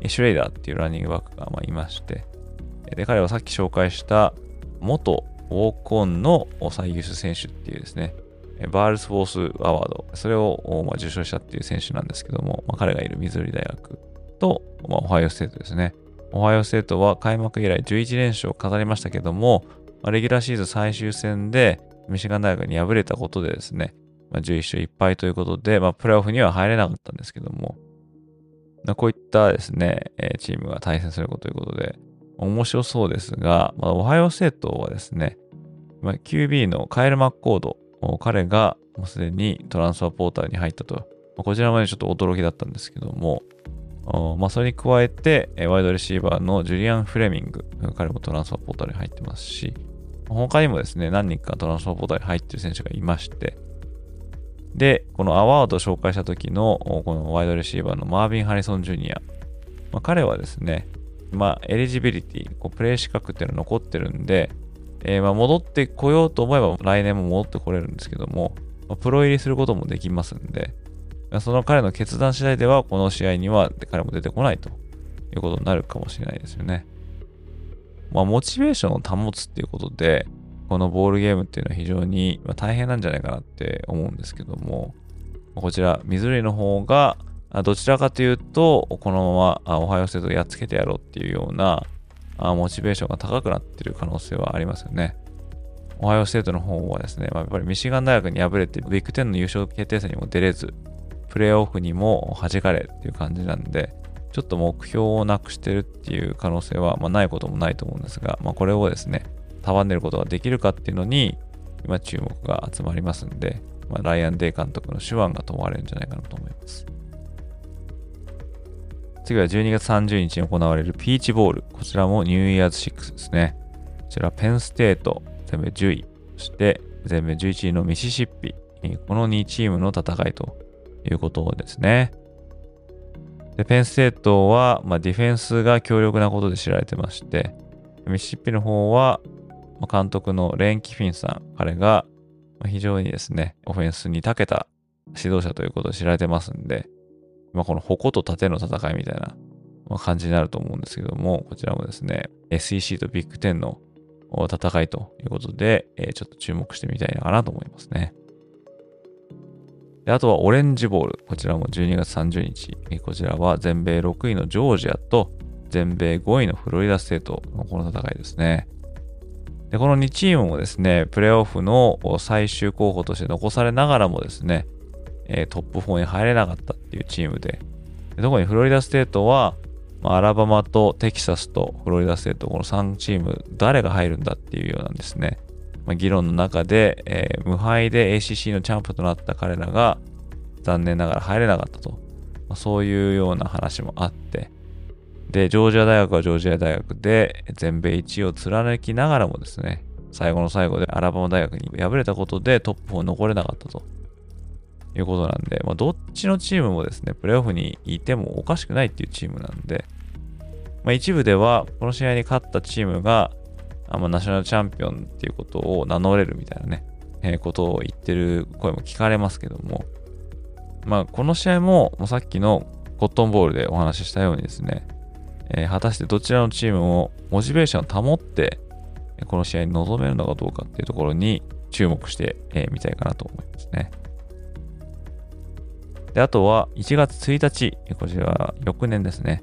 シュレイダーっていうランニングバックがまあいまして、で、彼はさっき紹介した元ウォークオンの最優秀選手っていうですね、バールズワースアワード、それを、まあ受賞したっていう選手なんですけども、まあ、彼がいるミズーリ大学と、まあ、オハイオステートですね。オハイオステートは開幕以来11連勝を飾りましたけども、まあ、レギュラーシーズン最終戦でミシガン大学に敗れたことでですね、まあ、11勝1敗ということで、まあ、プレーオフには入れなかったんですけども、まあこういったですね、チームが対戦することということで、面白そうですが、まあ、オハイオステートはですね、まあ、QB のカイル・マッコード、彼がもうすでにトランスファーポータルに入ったと、こちらまでちょっと驚きだったんですけども、まあ、それに加えて、ワイドレシーバーのジュリアン・フレミング、彼もトランスファーポーターに入ってますし、他にもですね、何人かトランスファーポーターに入ってる選手がいまして、で、このアワードを紹介した時の、このワイドレシーバーのマービン・ハリソン・ジュニア。まあ、彼はですね、まあ、エリジビリティ、こうプレイ資格っていうのが残ってるんで、えー、まあ戻ってこようと思えば来年も戻ってこれるんですけども、ま、プロ入りすることもできますんで、その彼の決断次第では、この試合には彼も出てこないということになるかもしれないですよね。まあ、モチベーションを保つっていうことで、このボールゲームっていうのは非常に大変なんじゃないかなって思うんですけども、こちら、ミズリの方が、どちらかというと、このままオハイオステートをやっつけてやろうっていうようなあモチベーションが高くなっている可能性はありますよね。オハイオステートの方はですね、まあ、やっぱりミシガン大学に敗れて、ビッグ10の優勝決定戦にも出れず、プレーオフにも弾かれっていう感じなんで、ちょっと目標をなくしてるっていう可能性は、まあ、ないこともないと思うんですが、まあ、これをですね、束ねることができるかっていうのに、今注目が集まりますんで、まあ、ライアン・デイ監督の手腕が問われるんじゃないかなと思います。次は12月30日に行われるピーチボール。こちらもニューイヤーズ6ですね。こちらペンステート、全米10位。そして全米11位のミシシッピ。この2チームの戦いということですね。でペンステートは、まあ、ディフェンスが強力なことで知られてまして、ミシシッピの方は、監督のレン・キフィンさん、彼が非常にですね、オフェンスに長けた指導者ということで知られてますんで、まあ、この矛と盾の戦いみたいな感じになると思うんですけども、こちらもですね、SEC とビッグ10の戦いということで、ちょっと注目してみたいのかなと思いますね。であとはオレンジボール。こちらも12月30日。こちらは全米6位のジョージアと全米5位のフロリダステートのこの戦いですね。で、この2チームもですね、プレーオフの最終候補として残されながらもですね、トップ4に入れなかったっていうチームで、で特にフロリダステートは、まあ、アラバマとテキサスとフロリダステート、この3チーム、誰が入るんだっていうようなんですね。まあ、議論の中で、えー、無敗で ACC のチャンプとなった彼らが残念ながら入れなかったと、まあ、そういうような話もあって、で、ジョージア大学はジョージア大学で全米1位を貫きながらもですね、最後の最後でアラバマ大学に敗れたことでトップ4残れなかったと。いうことなんで、まあ、どっちのチームもですね、プレーオフにいてもおかしくないっていうチームなんで、まあ、一部ではこの試合に勝ったチームがあまあ、ナショナルチャンピオンっていうことを名乗れるみたいなね、えー、ことを言ってる声も聞かれますけども、まあ、この試合も、もうさっきのコットンボールでお話ししたようにですね、えー、果たしてどちらのチームもモチベーションを保って、この試合に臨めるのかどうかっていうところに注目してみ、えー、たいかなと思いますね。で、あとは1月1日、こちらは翌年ですね。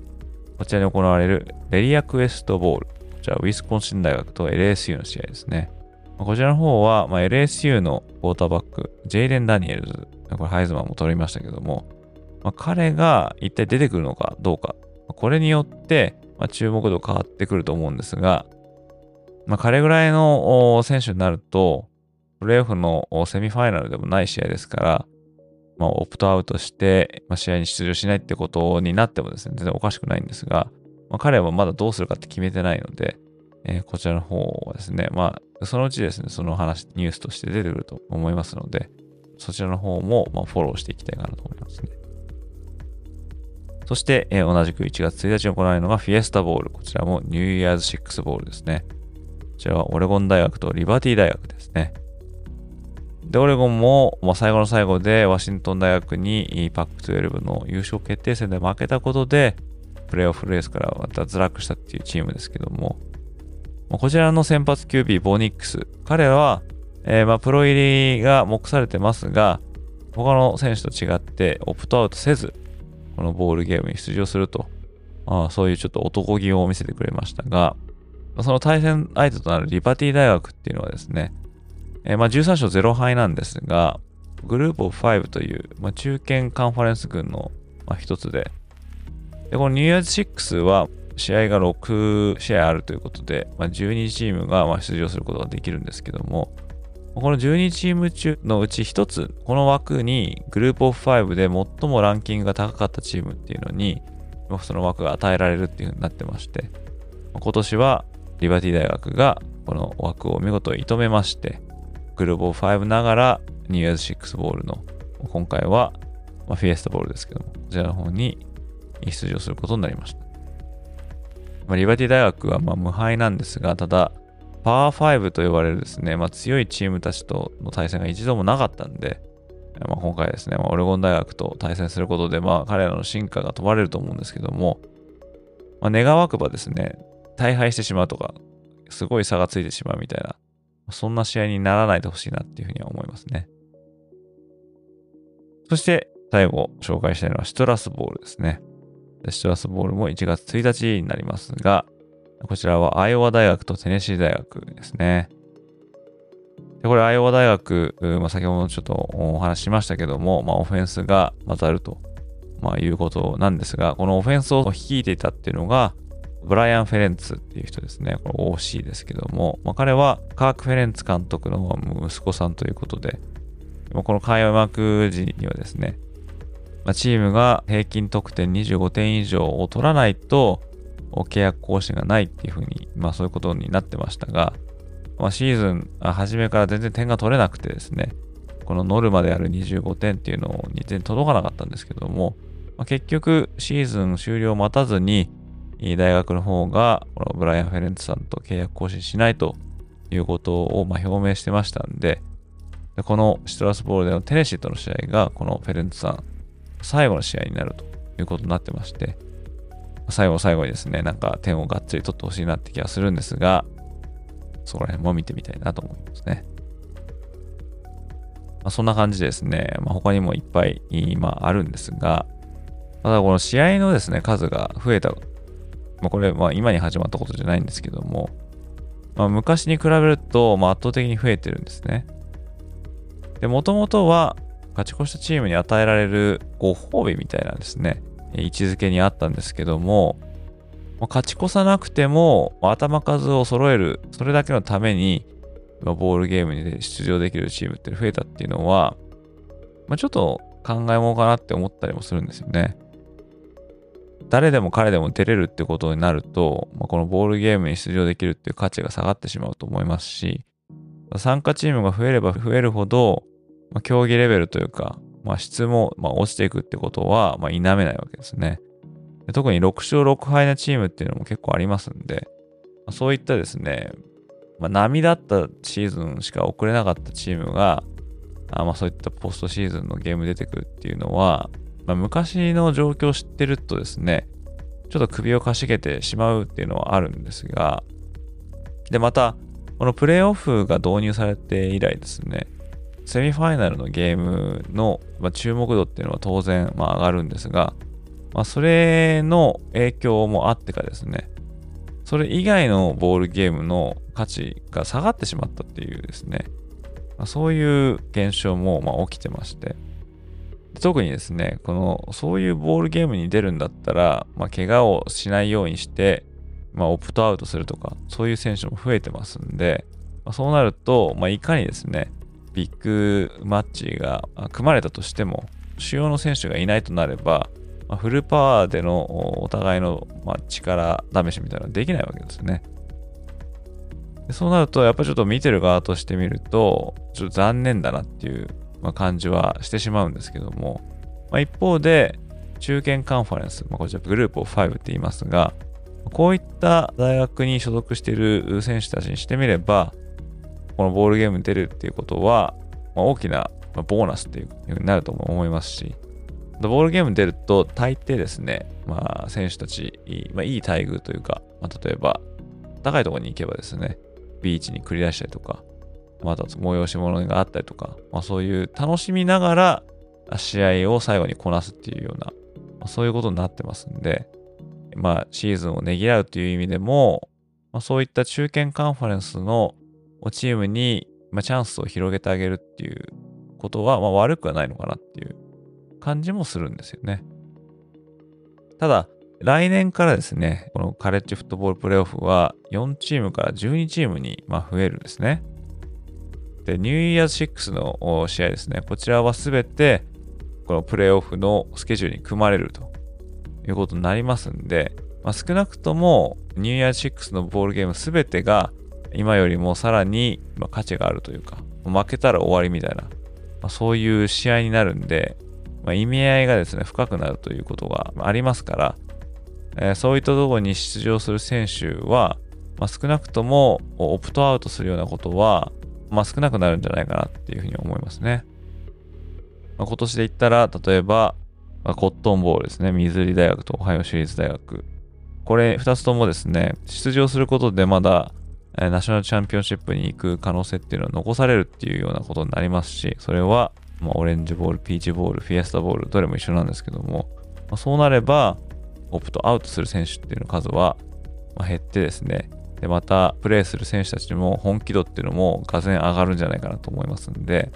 こちらに行われるレリアクエストボール。こちらウィスコンシン大学と LSU の試合ですね。こちらの方は、まあ、LSU のクォーターバック、ジェイレン・ダニエルズ、これハイズマンも取りましたけども、まあ、彼が一体出てくるのかどうか、これによって、まあ、注目度変わってくると思うんですが、まあ、彼ぐらいの選手になると、プレーオフのセミファイナルでもない試合ですから、まあ、オプトアウトして、まあ、試合に出場しないってことになってもですね、全然おかしくないんですが、まあ、彼はまだどうするかって決めてないので、えー、こちらの方はですね、まあ、そのうちですね、その話、ニュースとして出てくると思いますので、そちらの方も、まあ、フォローしていきたいかなと思いますね。そして、えー、同じく1月1日に行われるのがフィエスタボール。こちらもニューイヤーズ6ボールですね。こちらはオレゴン大学とリバティ大学ですね。で、オレゴンも、まあ、最後の最後でワシントン大学にパック12の優勝決定戦で負けたことで、プレーオフレースから脱落したっていうチームですけども、まこちらの先発 QB、ボニックス。彼らは、えー、まあプロ入りが目されてますが、他の選手と違ってオプトアウトせず、このボールゲームに出場すると、まあそういうちょっと男気を見せてくれましたが、その対戦相手となるリバティ大学っていうのはですね、えー、まあ13勝0敗なんですが、グループオブ5という、まあ、中堅カンファレンス群の、まあ、一つで、で、このニューイヤーズ6は試合が6試合あるということで、まあ、12チームがま出場することができるんですけども、この12チーム中のうち1つ、この枠にグループオフ5で最もランキングが高かったチームっていうのに、その枠が与えられるっていう風になってまして、今年はリバティ大学がこの枠を見事射止めまして、グループオフ5ながらニューイヤーズ6ボールの、今回は、まフィエスタボールですけども、こちらの方に出場することになりました。まあ、リバティ大学はま無敗なんですが、ただ、パワー5と呼ばれるですね、まあ、強いチームたちとの対戦が一度もなかったんで、まあ、今回ですね、まあ、オレゴン大学と対戦することで、まあ、彼らの進化が問われると思うんですけども、まあ、願わくばですね、大敗してしまうとか、すごい差がついてしまうみたいな、そんな試合にならないでほしいなっていうふうには思いますね。そして、最後紹介したいのはシトラスボールですね。シトラスボールも1月1日になりますが、こちらはアイオワ大学とテネシー大学ですね。でこれ、アイオワ大学、まあ、先ほどちょっとお話ししましたけども、まあ、オフェンスが混ざると、まあ、いうことなんですが、このオフェンスを率いていたっていうのが、ブライアン・フェレンツっていう人ですね。これ OC ですけども、まあ、彼はカーク・フェレンツ監督の息子さんということで、この開幕時にはですね、まあ、チームが平均得点25点以上を取らないと、契約更新がないっていうふうに、まあそういうことになってましたが、まあ、シーズン初めから全然点が取れなくてですね、このノルマである25点っていうのに全然届かなかったんですけども、まあ、結局シーズン終了を待たずに、大学の方が、このブライアン・フェレンツさんと契約更新しないということをま表明してましたんで、でこのシトラスボールでのテネシーとの試合が、このフェレンツさん、最後の試合になるということになってまして、最後最後にですね、なんか点をがっつり取ってほしいなって気がするんですが、そこら辺も見てみたいなと思いますね。まあ、そんな感じですね、まあ、他にもいっぱい今あるんですが、ただこの試合のですね、数が増えた、まあ、これ、まあ今に始まったことじゃないんですけども、まあ、昔に比べると、まあ、圧倒的に増えてるんですね。で、もともとは、勝ち越したチームに与えられるご褒美みたいなんですね、位置づけにあったんですけどもま、勝ち越さなくても頭数を揃える、それだけのためにま、ボールゲームに出場できるチームって増えたっていうのは、まあ、ちょっと考えものかなって思ったりもするんですよね。誰でも彼でも出れるってことになると、まあ、このボールゲームに出場できるっていう価値が下がってしまうと思いますし、参加チームが増えれば増えるほど、まあ、競技レベルというか、まあ、質もま落ちていくってことはま否めないわけですね。特に6勝6敗なチームっていうのも結構ありますんで、ま、そういったですね、ま、波だったシーズンしか送れなかったチームが、あまそういったポストシーズンのゲーム出てくるっていうのは、まあ、昔の状況を知ってるとですね、ちょっと首をかしげてしまうっていうのはあるんですが、で、また、このプレイオフが導入されて以来ですね、セミファイナルのゲームの、注目度っていうのは当然、まあ、上がるんですが、まあ、それの影響もあってかですね、それ以外のボールゲームの価値が下がってしまったっていうですね、まあ、そういう現象もま起きてまして、特にですね、この、そういうボールゲームに出るんだったら、まあ、怪我をしないようにして、まあ、オプトアウトするとか、そういう選手も増えてますんで、まあ、そうなると、まあ、いかにですね、ビッグマッチが組まれたとしても、主要の選手がいないとなれば、まあ、フルパワーでのお互いの、まあ、力試しみたいなのはできないわけですね。そうなると、やっぱちょっと見てる側としてみると、ちょっと残念だなっていう、まあ、感じはしてしまうんですけども、まあ、一方で、中堅カンファレンス、まあ、こちらグループオフ5って言いますが、こういった大学に所属している選手たちにしてみれば、このボールゲームに出るっていうことは、ま、大きなボーナスっていうふうになると思いますし、ボールゲームに出ると大抵ですね、まあ、選手たち、まあ、いい待遇というか、まあ、例えば、高いところに行けばですね、ビーチに繰り出したりとか、また催し物があったりとか、まあ、そういう楽しみながら試合を最後にこなすっていうような、まあ、そういうことになってますんで、まあ、シーズンをねぎらうという意味でも、まあ、そういった中堅カンファレンスのチームに、まあ、チャンスを広げてあげるっていうことは、まあ、悪くはないのかなっていう感じもするんですよね。ただ、来年からですね、このカレッジフットボールプレイオフは4チームから12チームにま増えるんですね。で、ニューイヤーズ6の試合ですね、こちらはすべてこのプレイオフのスケジュールに組まれるということになりますんで、まあ、少なくともニューイヤーズ6のボールゲームすべてが今よりもさらに価値があるというか、負けたら終わりみたいな、まあ、そういう試合になるんで、まあ、意味合いがですね、深くなるということがありますから、えー、そういったところに出場する選手は、まあ、少なくともオプトアウトするようなことは、まあ、少なくなるんじゃないかなっていうふうに思いますね。まあ、今年で言ったら、例えば、まあ、コットンボールですね。ミズリ大学とオハイオ州立大学。これ2つともですね、出場することでまだえナショナルチャンピオンシップに行く可能性っていうのは残されるっていうようなことになりますし、それは、まあ、オレンジボール、ピーチボール、フィエスタボール、どれも一緒なんですけども、まあ、そうなれば、オプトアウトする選手っていうの数は、ま減ってですね、で、また、プレイする選手たちも本気度っていうのも、がぜ上がるんじゃないかなと思いますんで、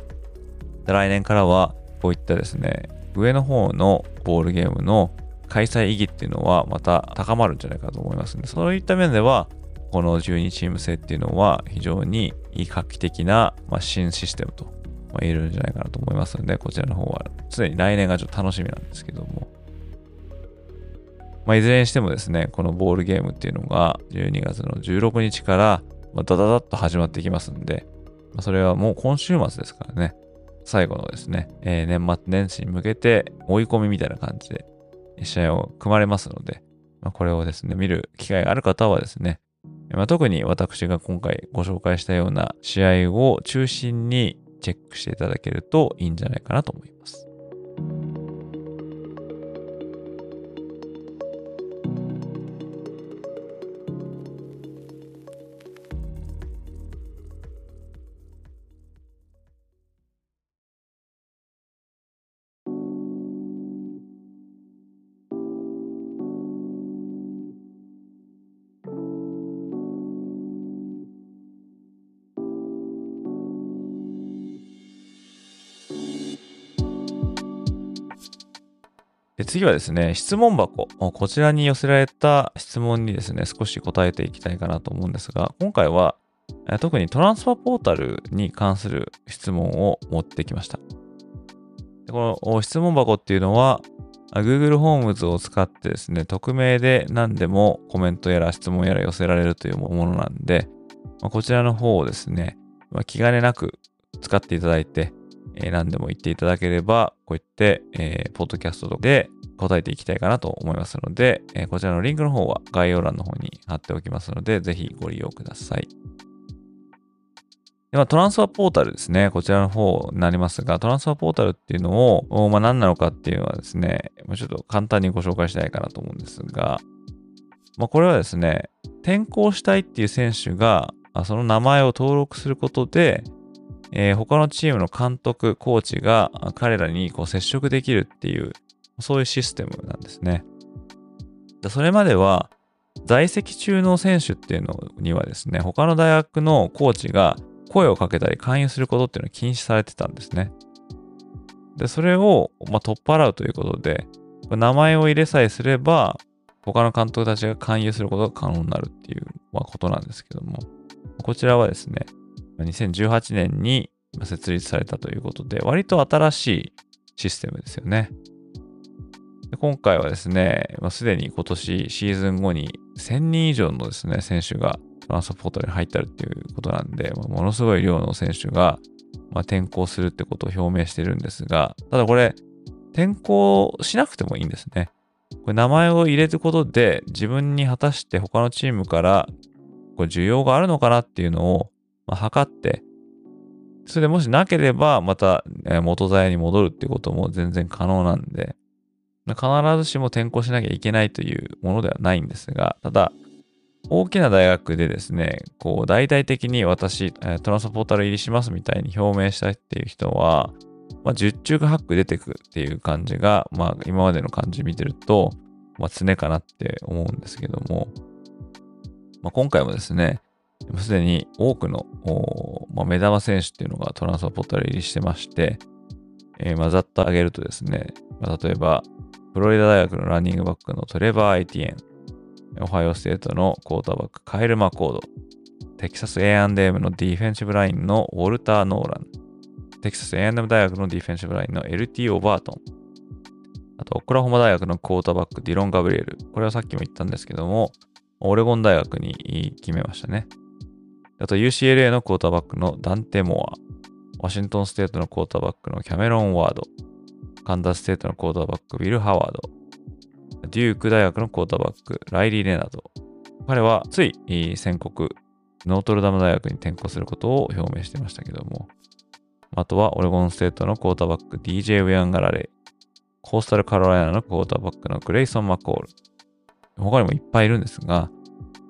来年からは、こういったですね、上の方のボールゲームの開催意義っていうのはまた高まるんじゃないかと思いますんで、そういった面では、この12チーム制っていうのは非常に画期的な、まあ、新システムと、言えるんじゃないかなと思いますので、こちらの方は常に来年がちょっと楽しみなんですけども、まあ、いずれにしてもですね、このボールゲームっていうのが12月の16日から、ま、ダダダッと始まっていきますんで、まあ、それはもう今週末ですからね、最後のですね、えー、年末年始に向けて追い込みみたいな感じで試合を組まれますので、まあ、これをですね、見る機会がある方はですね、まあ、特に私が今回ご紹介したような試合を中心にチェックしていただけるといいんじゃないかなと思います。次はですね、質問箱。こちらに寄せられた質問にですね、少し答えていきたいかなと思うんですが、今回は特にトランスファーポータルに関する質問を持ってきました。この質問箱っていうのは、Google ホームズを使ってですね、匿名で何でもコメントやら質問やら寄せられるというものなんで、こちらの方をですね、気兼ねなく使っていただいて、何でも言っていただければ、こうやって、えー、ポッドキャストで答えていきたいかなと思いますので、えー、こちらのリンクの方は概要欄の方に貼っておきますので、ぜひご利用ください。では、トランスファーポータルですね。こちらの方になりますが、トランスファーポータルっていうのを、まあ、何なのかっていうのはですね、ちょっと簡単にご紹介したいかなと思うんですが、まあ、これはですね、転校したいっていう選手が、その名前を登録することで、えー、他のチームの監督、コーチが彼らにこう接触できるっていう、そういうシステムなんですね。それまでは、在籍中の選手っていうのにはですね、他の大学のコーチが声をかけたり勧誘することっていうのは禁止されてたんですね。で、それを、まあ、取っ払うということで、名前を入れさえすれば、他の監督たちが勧誘することが可能になるっていう、まあ、ことなんですけども、こちらはですね、2018年に設立されたということで、割と新しいシステムですよね。で今回はですね、すでに今年シーズン後に1000人以上のですね、選手がトランスポートに入ったるっていうことなんで、ものすごい量の選手が、ま転校するってことを表明してるんですが、ただこれ、転校しなくてもいいんですね。これ名前を入れることで自分に果たして他のチームからこれ需要があるのかなっていうのをま、測って、それでもしなければ、また元座屋に戻るっていうことも全然可能なんで、必ずしも転校しなきゃいけないというものではないんですが、ただ、大きな大学でですね、こう、大々的に私、トランスポータル入りしますみたいに表明したいっていう人は、まあ、十中八九出てくっていう感じが、まあ、今までの感じ見てると、まあ、常かなって思うんですけども、まあ、今回もですね、すでに多くの、まあ、目玉選手っていうのがトランスポータル入りしてまして、えー、ま、ざっと挙げるとですね、まあ、例えば、フロリダ大学のランニングバックのトレバー・アイティエン、オハイオステートのクォーターバック、カイル・マコード、テキサス A&M のディフェンシブラインのウォルター・ノーラン、テキサス A&M 大学のディフェンシブラインの LT・ オバートン、あと、オクラホマ大学のクォーターバック、ディロン・ガブリエル。これはさっきも言ったんですけども、オレゴン大学に決めましたね。あと UCLA のクォーターバックのダンテ・モア、ワシントンステートのクォーターバックのキャメロン・ワード、カンザスステートのクォーターバック、ウィル・ハワード、デューク大学のクォーターバック、ライリー・レナード。彼はつい先刻、ノートルダム大学に転校することを表明してましたけども、あとはオレゴンステートのクォーターバック、DJ ウェアン・ガラレイ、コースタルカロライナのクォーターバックのグレイソン・マコール。他にもいっぱいいるんですが、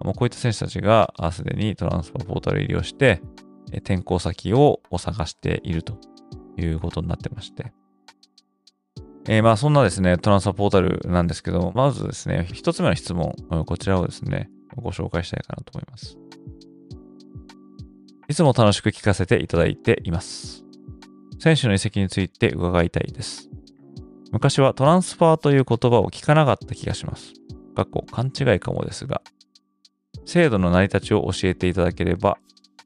こういった選手たちがすでにトランスファーポータル入りをして、転校先を探しているということになってまして。えー、まあそんなですね、トランスファーポータルなんですけど、まずですね、一つ目の質問、こちらをですね、ご紹介したいかなと思います。いつも楽しく聞かせていただいています。選手の移籍について伺いたいです。昔はトランスファーという言葉を聞かなかった気がします。過去勘違いかもですが、制度の成り立ちを教えていただければ、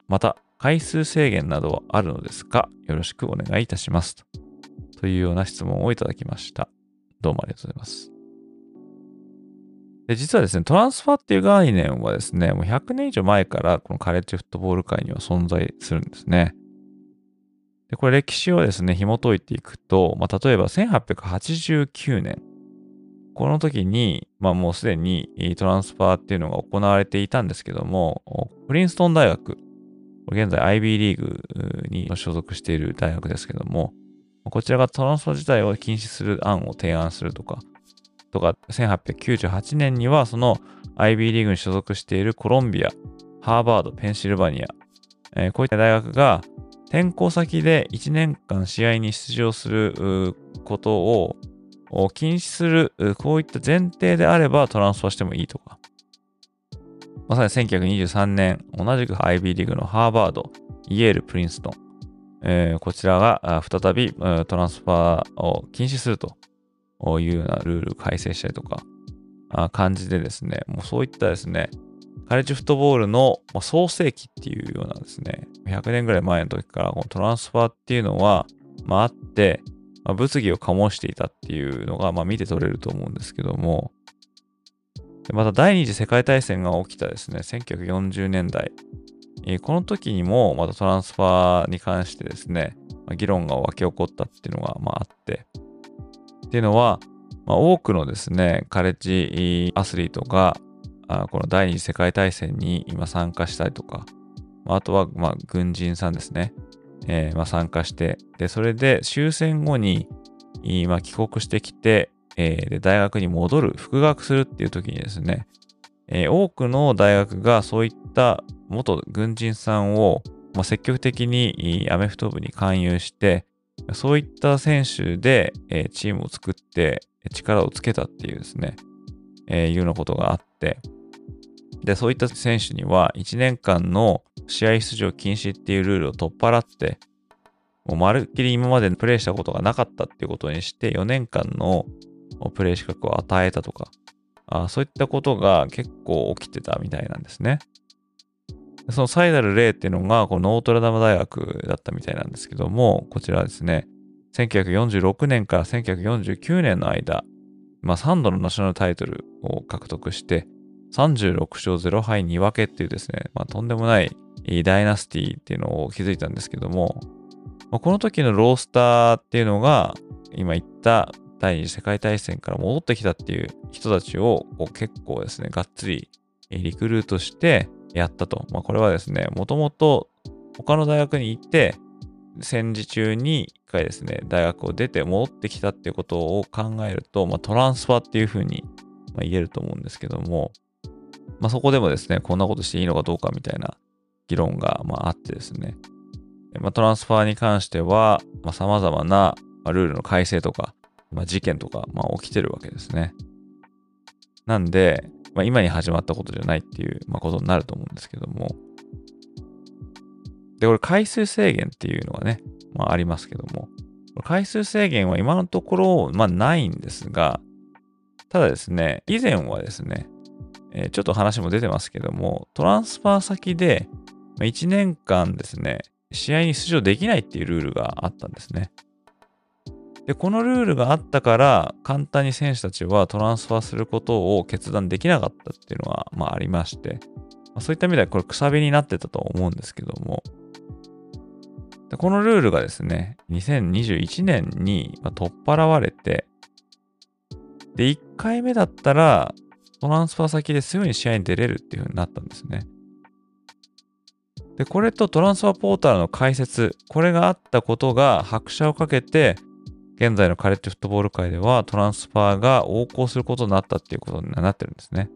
また回数制限などはあるのですかよろしくお願いいたしますと。というような質問をいただきました。どうもありがとうございます。で実はですね、トランスファーっていう概念はですね、もう100年以上前からこのカレッジフットボール界には存在するんですね。でこれ歴史をですね、紐解いていくと、まあ、例えば1889年、この時に、まあもうすでにトランスファーっていうのが行われていたんですけども、プリンストン大学、現在 IB リーグに所属している大学ですけども、こちらがトランスファー自体を禁止する案を提案するとか、とか、1898年にはその IB リーグに所属しているコロンビア、ハーバード、ペンシルバニア、えー、こういった大学が転校先で1年間試合に出場することを禁止する、こういった前提であればトランスファーしてもいいとか。まさに1923年、同じく IB リーグのハーバード、イェール、プリンストン、えー、こちらが再びトランスファーを禁止するというようなルール改正したりとか、感じでですね、もうそういったですね、カレッジフットボールの創世期っていうようなですね、100年ぐらい前の時からこのトランスファーっていうのは、まあ、あって、まあ、物議を醸していたっていうのが、まあ、見て取れると思うんですけども、また第二次世界大戦が起きたですね、1940年代、この時にもまたトランスファーに関してですね、議論が沸き起こったっていうのが、あ、って、っていうのは、多くのですね、カレッジアスリートが、この第二次世界大戦に今参加したりとか、あとは、軍人さんですね、参加して、で、それで終戦後に、まあ、帰国してきて、で、大学に戻る、復学するっていう時にですね、多くの大学がそういった元軍人さんを、ま、積極的にアメフト部に勧誘して、そういった選手で、え、チームを作って力をつけたっていうですね、え、いうようなことがあって、で、そういった選手には1年間の試合出場禁止っていうルールを取っ払って、もうまるっきり今までプレイしたことがなかったっていうことにして、4年間のプレイ資格を与えたとか、あそういったことが結構起きてたみたいなんですね。その最たる例っていうのが、このノートルダム大学だったみたいなんですけども、こちらですね、1946年から1949年の間、まあ、3度のナショナルタイトルを獲得して、36勝0敗2分けっていうですね、まあ、とんでもない dynasty っていうのを築いたんですけども、まあ、この時のロースターっていうのが、今言った第二次世界大戦から戻ってきたっていう人たちを結構ですね、がっつりリクルートしてやったと。まあ、これはですね、もともと他の大学に行って、戦時中に一回ですね、大学を出て戻ってきたっていうことを考えると、まあ、トランスファーっていうふうに言えると思うんですけども、まあ、そこでもですね、こんなことしていいのかどうかみたいな議論がまあってですね、まあ、トランスファーに関しては、まあ、様々なルールの改正とか、まあ、事件とか、まあ、起きてるわけですね。なんで、まあ、今に始まったことじゃないっていう、まあ、ことになると思うんですけども。で、これ回数制限っていうのがね、まあ、ありますけども、回数制限は今のところ、まあ、ないんですが、ただですね、以前はですね、えー、ちょっと話も出てますけども、トランスファー先で1年間ですね、試合に出場できないっていうルールがあったんですね。で、このルールがあったから、簡単に選手たちはトランスファーすることを決断できなかったっていうのが、まあ、ありまして、まあ、そういった意味ではこれくさびになってたと思うんですけども、でこのルールがですね、2021年に取っ払われて、で、1回目だったら、トランスファー先ですぐに試合に出れるっていう風になったんですね。で、これとトランスファーポータルの解説、これがあったことが拍車をかけて、現在のカレッジフットボール界ではトランスファーが横行することになったっていうことになってるんですね。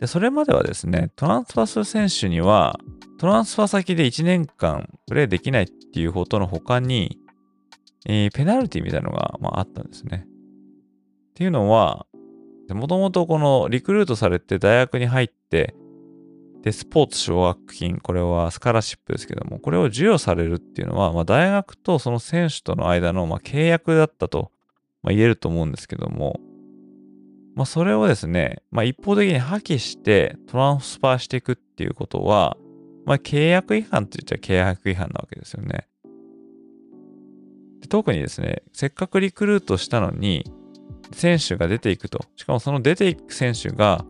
で、それまではですね、トランスファーする選手には、トランスファー先で1年間プレイできないっていうことの他に、えー、ペナルティみたいなのが、まあ、あったんですね。っていうのは、もともとこのリクルートされて大学に入って、で、スポーツ奨学金、これはスカラシップですけども、これを授与されるっていうのは、まあ、大学とその選手との間のまあ契約だったと、まあ、言えると思うんですけども、まあ、それをですね、まあ、一方的に破棄してトランスファーしていくっていうことは、まあ、契約違反って言っちゃ契約違反なわけですよね。で特にですね、せっかくリクルートしたのに、選手が出ていくと。しかもその出ていく選手が、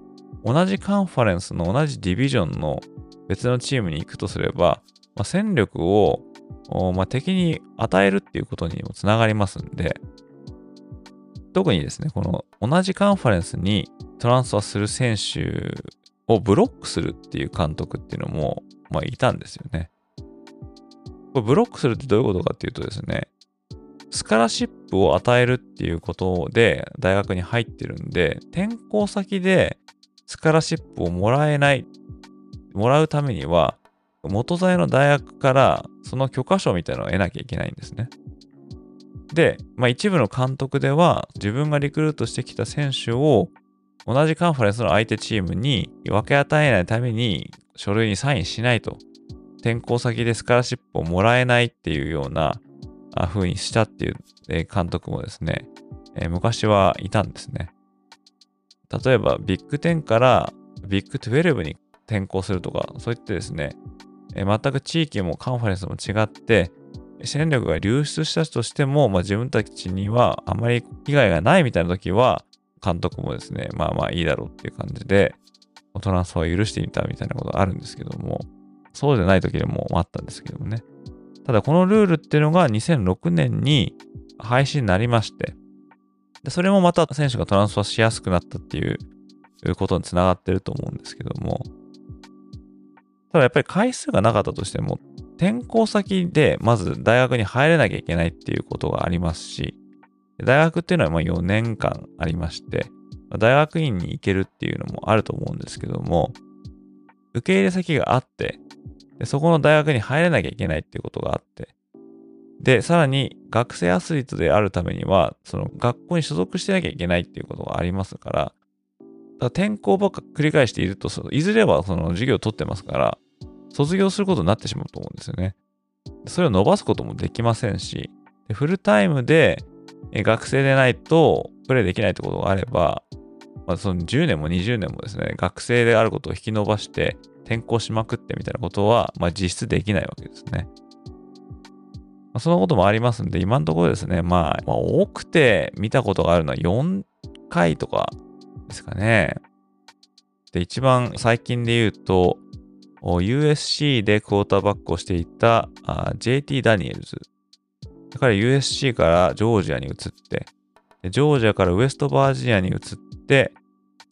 同じカンファレンスの同じディビジョンの別のチームに行くとすれば、まあ、戦力を、まあ、敵に与えるっていうことにもつながりますんで、特にですね、この同じカンファレンスにトランスファする選手をブロックするっていう監督っていうのも、まあ、いたんですよね。これブロックするってどういうことかっていうとですね、スカラシップを与えるっていうことで大学に入ってるんで、転校先でスカラシップをもらえない、もらうためには、元材の大学からその許可証みたいなのを得なきゃいけないんですね。で、まあ、一部の監督では自分がリクルートしてきた選手を同じカンファレンスの相手チームに分け与えないために書類にサインしないと。転校先でスカラシップをもらえないっていうような風にしたっていう監督もですね、え、昔はいたんですね。例えばビッグ10からビッグ12に転校するとか、そういってですね、全く地域もカンファレンスも違って、戦力が流出したとしても、まあ、自分たちにはあまり被害がないみたいな時は、監督もですね、まあまあいいだろうっていう感じで、トランスファーを許してみたみたいなことがあるんですけども、そうじゃない時でもあったんですけどもね。ただこのルールっていうのが2006年に廃止になりまして、でそれもまた選手がトランスファーしやすくなったっていうことにつながってると思うんですけども、ただやっぱり回数がなかったとしても、転校先でまず大学に入れなきゃいけないっていうことがありますし、大学っていうのはま4年間ありまして、大学院に行けるっていうのもあると思うんですけども、受け入れ先があって、でそこの大学に入れなきゃいけないっていうことがあって、で、さらに学生アスリートであるためには、その学校に所属してなきゃいけないっていうことがありますから、だ転校ばっかり繰り返していると、いずれはその授業を取ってますから、卒業することになってしまうと思うんですよね。それを伸ばすこともできませんし、フルタイムで学生でないとプレイできないってことがあれば、まあ、その10年も20年もですね、学生であることを引き伸ばして転校しまくってみたいなことは、まあ、実質できないわけですね。まあ、そのこともありますんで、今のところですね、まあ、まあ、多くて見たことがあるのは4回とかですかね。で、一番最近で言うと、USC でクォーターバックをしていた JT ダニエルズ。だから USC からジョージアに移って、ジョージアからウエストバージニアに移って、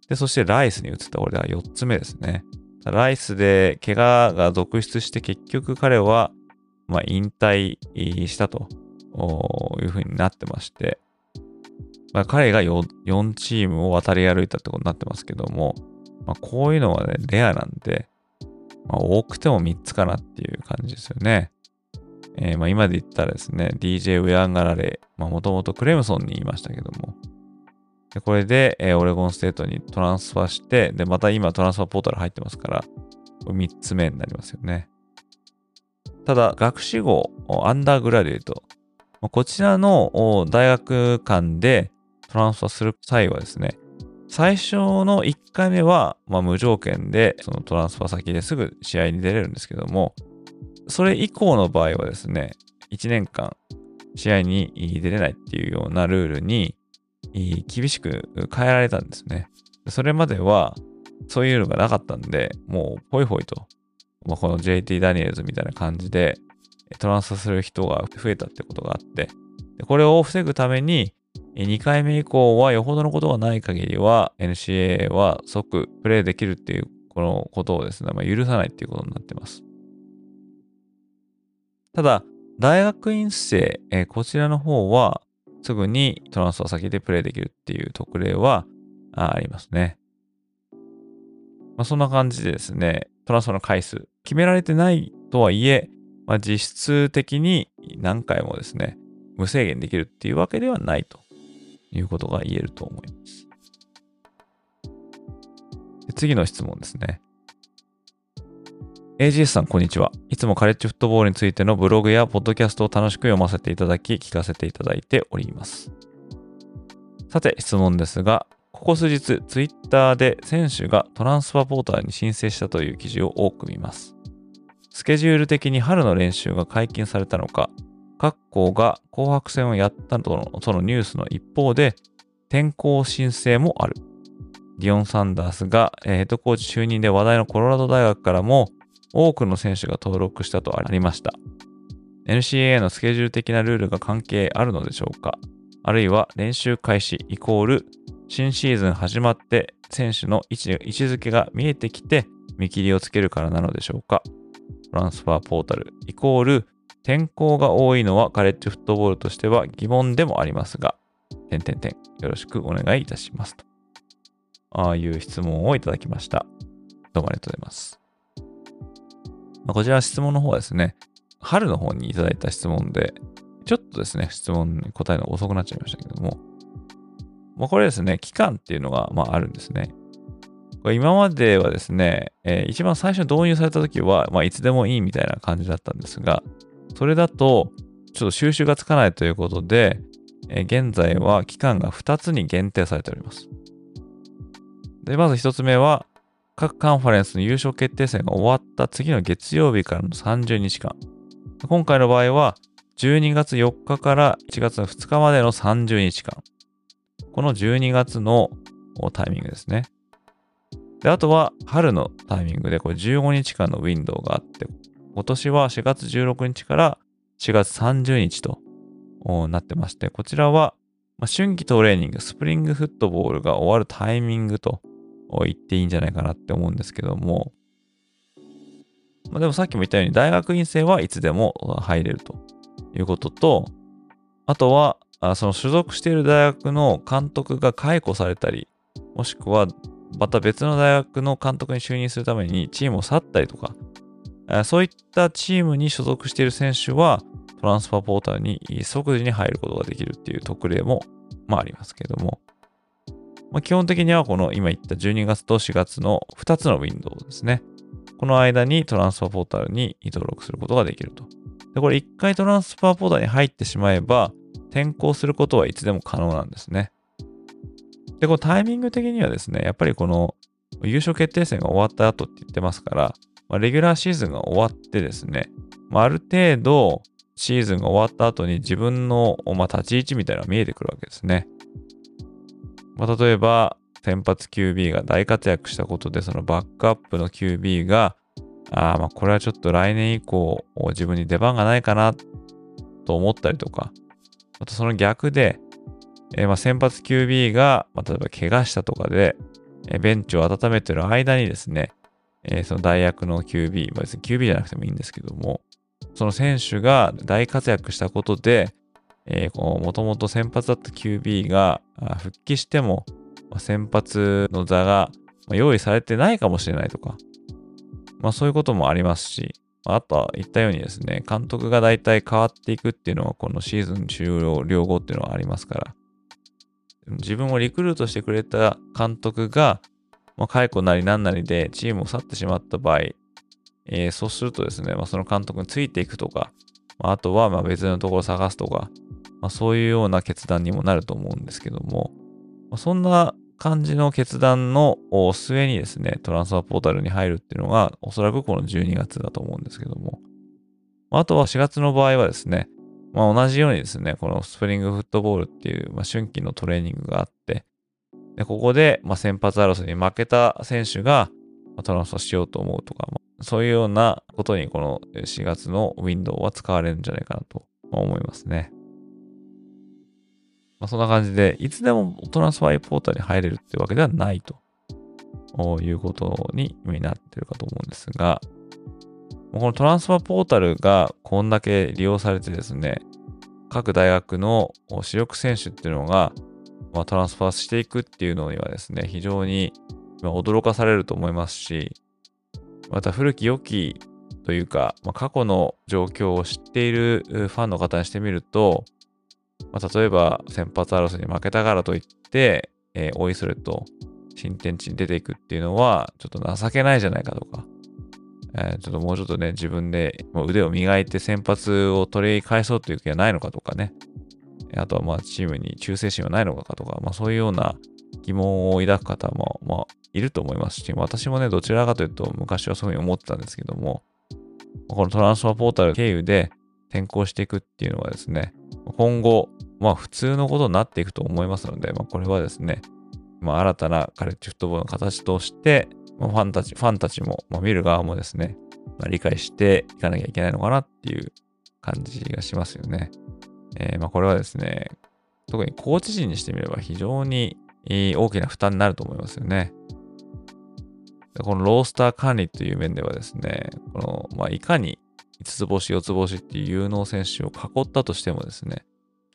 で、そしてライスに移った。これは4つ目ですね。ライスで怪我が続出して結局彼は、まあ、引退したというふうになってまして、まあ、彼が 4, 4チームを渡り歩いたってことになってますけども、まあ、こういうのはね、レアなんで、まあ、多くても3つかなっていう感じですよね。えー、まあ今で言ったらですね、DJ ウェアンガラレイ、まあもともとクレムソンにいましたけども、でこれで、えー、オレゴンステートにトランスファーして、で、また今トランスファーポータル入ってますから、3つ目になりますよね。ただ、学士号、 undergraduate、こちらの大学間でトランスファーする際はですね、最初の1回目は、まあ、無条件でそのトランスファー先ですぐ試合に出れるんですけども、それ以降の場合はですね、1年間試合に出れないっていうようなルールに厳しく変えられたんですね。それまではそういうのがなかったんで、もうポイポイと、まあ、この JT ダニエルズみたいな感じでトランスする人が増えたってことがあって、これを防ぐために2回目以降はよほどのことがない限りは NCAA は即プレイできるっていうこのことをですね、まあ、許さないっていうことになってます。ただ、大学院生、え、こちらの方はすぐにトランスファー先でプレイできるっていう特例はありますね。まあ、そんな感じでですね、トランスファーの回数、決められてないとはいえ、まあ、実質的に何回もですね、無制限できるっていうわけではないということが言えると思います。次の質問ですね。AGS さん、こんにちは。いつもカレッジフットボールについてのブログやポッドキャストを楽しく読ませていただき、聞かせていただいております。さて、質問ですが、ここ数日、ツイッターで選手がトランスファーポーターに申請したという記事を多く見ます。スケジュール的に春の練習が解禁されたのか、各校が紅白戦をやったとのそのニュースの一方で、転校申請もある。ディオン・サンダースがヘッドコーチ就任で話題のコロラド大学からも多くの選手が登録したとありました。NCAA のスケジュール的なルールが関係あるのでしょうか？あるいは練習開始イコール新シーズン始まって選手の位置位置づけが見えてきて見切りをつけるからなのでしょうかトランスファーポータルイコール天候が多いのはカレッジフットボールとしては疑問でもありますが、点々点よろしくお願いいたしますと。ああいう質問をいただきました。どうもありがとうございます。まあ、こちら質問の方はですね、春の方にいただいた質問で、ちょっとですね、質問に答えるの遅くなっちゃいましたけども、まあ、これですね、期間っていうのが、まあ、あるんですね。これ今まではですね、えー、一番最初導入された時は、まあ、いつでもいいみたいな感じだったんですが、それだと、ちょっと収集がつかないということで、え現在は期間が2つに限定されております。で、まず1つ目は、各カンファレンスの優勝決定戦が終わった次の月曜日からの30日間。今回の場合は、12月4日から1月の2日までの30日間。この12月のタイミングですね。で、あとは春のタイミングでこれ15日間のウィンドウがあって、今年は4月16日から4月30日となってまして、こちらは、春季トレーニング、スプリングフットボールが終わるタイミングと言っていいんじゃないかなって思うんですけども、まあ、でもさっきも言ったように大学院生はいつでも入れるということと、あとは、その所属している大学の監督が解雇されたり、もしくはまた別の大学の監督に就任するためにチームを去ったりとか、そういったチームに所属している選手は、トランスファーポータルに即時に入ることができるっていう特例も、まあ、ありますけれども、まあ、基本的にはこの今言った12月と4月の2つのウィンドウですね。この間にトランスファーポータルに登録することができると。で、これ1回トランスファーポータルに入ってしまえば、転校することはいつでも可能なんですね。で、このタイミング的にはですね、やっぱりこの優勝決定戦が終わった後って言ってますから、まあ、レギュラーシーズンが終わってですね、まあ、ある程度シーズンが終わった後に自分の、まあ、立ち位置みたいなのが見えてくるわけですね。まあ、例えば、先発 QB が大活躍したことで、そのバックアップの QB が、あ、まあこれはちょっと来年以降、自分に出番がないかなと思ったりとか、あとその逆で、えー、ま先発 QB が、ま、例えば怪我したとかで、え、ベンチを温めてる間にですね、えー、その大学の QB、まあ、別に QB じゃなくてもいいんですけども、その選手が大活躍したことで、もともと先発だった QB が復帰しても、先発の座が用意されてないかもしれないとか、まあそういうこともありますし、あとは言ったようにですね、監督が大体変わっていくっていうのはこのシーズン終了両後っていうのはありますから、自分をリクルートしてくれた監督が、まあ、解雇なりなんなりでチームを去ってしまった場合、えー、そうするとですね、まあ、その監督についていくとか、まあ、あとはま別のところを探すとか、まあ、そういうような決断にもなると思うんですけども、まあ、そんな感じの決断の末にですね、トランスファーポータルに入るっていうのが、おそらくこの12月だと思うんですけども、あとは4月の場合はですね、まあ、同じようにですね、このスプリングフットボールっていう、まあ、春季のトレーニングがあって、でここで、まあ、先発争いに負けた選手が、トランスファーしようと思うとか、まあ、そういうようなことにこの4月のウィンドウは使われるんじゃないかなと思いますね。まあ、そんな感じで、いつでもトランスファイポータルに入れるってわけではないと。いうことになってるかと思うんですが、このトランスファーポータルがこんだけ利用されてですね、各大学の主力選手っていうのが、まあ、トランスファーしていくっていうのにはですね、非常に驚かされると思いますし、また古き良きというか、まあ、過去の状況を知っているファンの方にしてみると、まあ、例えば先発争いに負けたからといって、えー、おいそれと新天地に出ていくっていうのは、ちょっと情けないじゃないかとか、えー、ちょっともうちょっとね、自分で腕を磨いて先発を取り返そうという気はないのかとかね、あとはまあチームに忠誠心はないのかとか、まあそういうような疑問を抱く方も、まあ、いると思いますし、私もね、どちらかというと昔はそういうふうに思ってたんですけども、このトランスファーポータル経由で転校していくっていうのはですね、今後、まあ普通のことになっていくと思いますので、まあこれはですね、まあ新たなカレッジフットボールの形として、まあ、ファンたち、ファンたちも、まあ、見る側もですね、まあ、理解していかなきゃいけないのかなっていう感じがしますよね。えー、まあこれはですね、特にコーチ陣にしてみれば非常に大きな負担になると思いますよね。このロースター管理という面ではですね、このまあ、いかに5つ星、4つ星っていう有能選手を囲ったとしてもですね、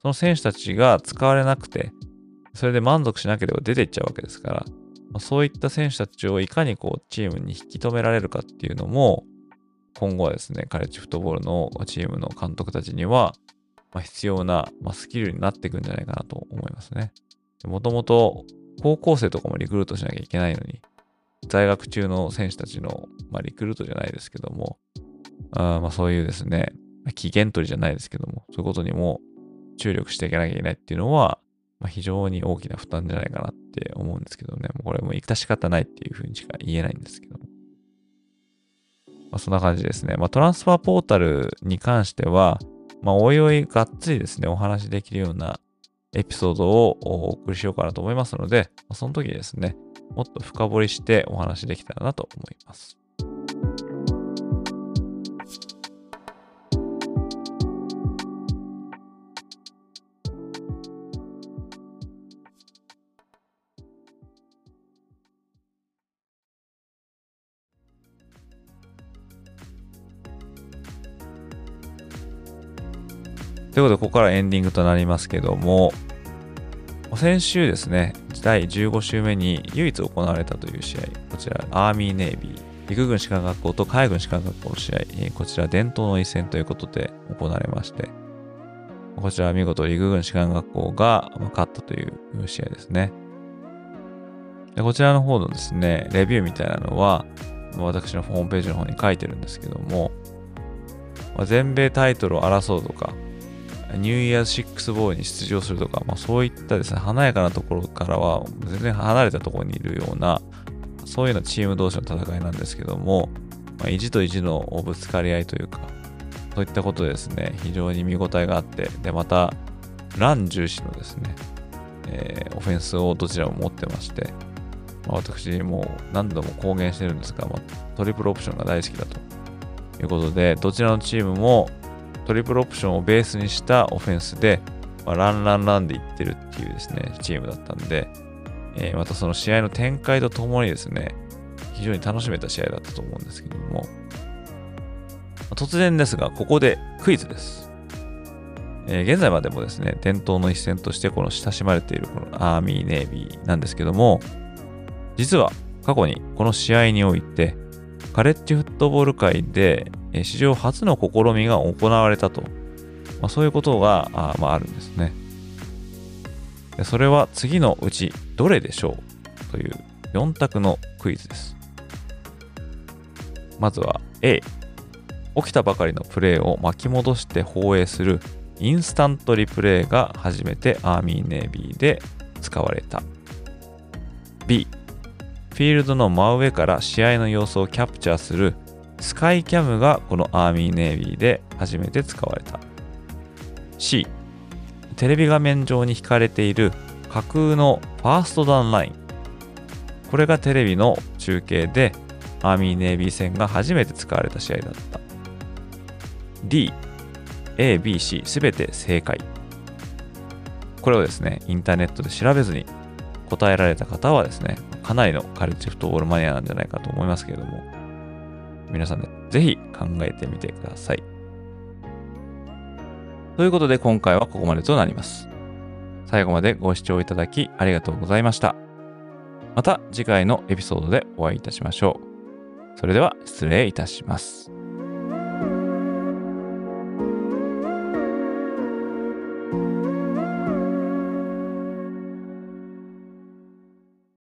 その選手たちが使われなくて、それで満足しなければ出ていっちゃうわけですから、ま、そういった選手たちをいかにこうチームに引き止められるかっていうのも、今後はですね、カレッジフットボールのチームの監督たちには、ま、必要な、ま、スキルになっていくんじゃないかなと思いますね。もともと高校生とかもリクルートしなきゃいけないのに、在学中の選手たちの、まあ、リクルートじゃないですけども、あまあそういうですね、期限取りじゃないですけども、そういうことにも注力していかなきゃいけないっていうのは、まあ、非常に大きな負担じゃないかなって思うんですけどね、もうこれも致し方ないっていうふうにしか言えないんですけど。まあ、そんな感じですね。まあ、トランスファーポータルに関しては、まあ、おいおいがっつりですね、お話しできるようなエピソードをお送りしようかなと思いますので、その時ですね、もっと深掘りしてお話しできたらなと思います。ということで、ここからエンディングとなりますけども、先週ですね、第15週目に唯一行われたという試合、こちら、アーミー・ネイビー、陸軍士官学校と海軍士官学校の試合、こちら伝統の一戦ということで行われまして、こちら見事陸軍士官学校が勝ったという試合ですね。でこちらの方のですね、レビューみたいなのは、私のホームページの方に書いてるんですけども、全米タイトルを争うとか、ニューイヤーシックスボーイに出場するとか、まあ、そういったですね、華やかなところからは全然離れたところにいるような、そういうようなチーム同士の戦いなんですけども、まあ、意地と意地のぶつかり合いというか、そういったことでですね、非常に見応えがあって、で、また、ラン重視のですね、えー、オフェンスをどちらも持ってまして、まあ、私も何度も公言してるんですが、まあ、トリプルオプションが大好きだということで、どちらのチームもトリプルオプションをベースにしたオフェンスで、まあ、ランランランでいってるっていうですね、チームだったんで、えー、またその試合の展開とともにですね、非常に楽しめた試合だったと思うんですけども、突然ですが、ここでクイズです。えー、現在までもですね、伝統の一戦としてこの親しまれているこのアーミー・ネイビーなんですけども、実は過去にこの試合において、カレッジフットボール界で史上初の試みが行われたと、まあ、そういうことがあ,、まあ、あるんですね。それは次のうちどれでしょう？という4択のクイズです。まずは A。起きたばかりのプレーを巻き戻して放映するインスタントリプレイが初めてアーミーネイビーで使われた。B。フィールドの真上から試合の様子をキャプチャーするスカイキャムがこのアーミーネイビーで初めて使われた。C テレビ画面上に引かれている架空のファーストダウンライン。これがテレビの中継でアーミーネイビー戦が初めて使われた試合だった。D A、B、C すべて正解。これをですねインターネットで調べずに答えられた方はですねかなりのカルチフットボールマニアなんじゃないかと思いますけれども。皆さんでぜひ考えてみてください。ということで今回はここまでとなります。最後までご視聴いただきありがとうございました。また次回のエピソードでお会いいたしましょう。それでは失礼いたします。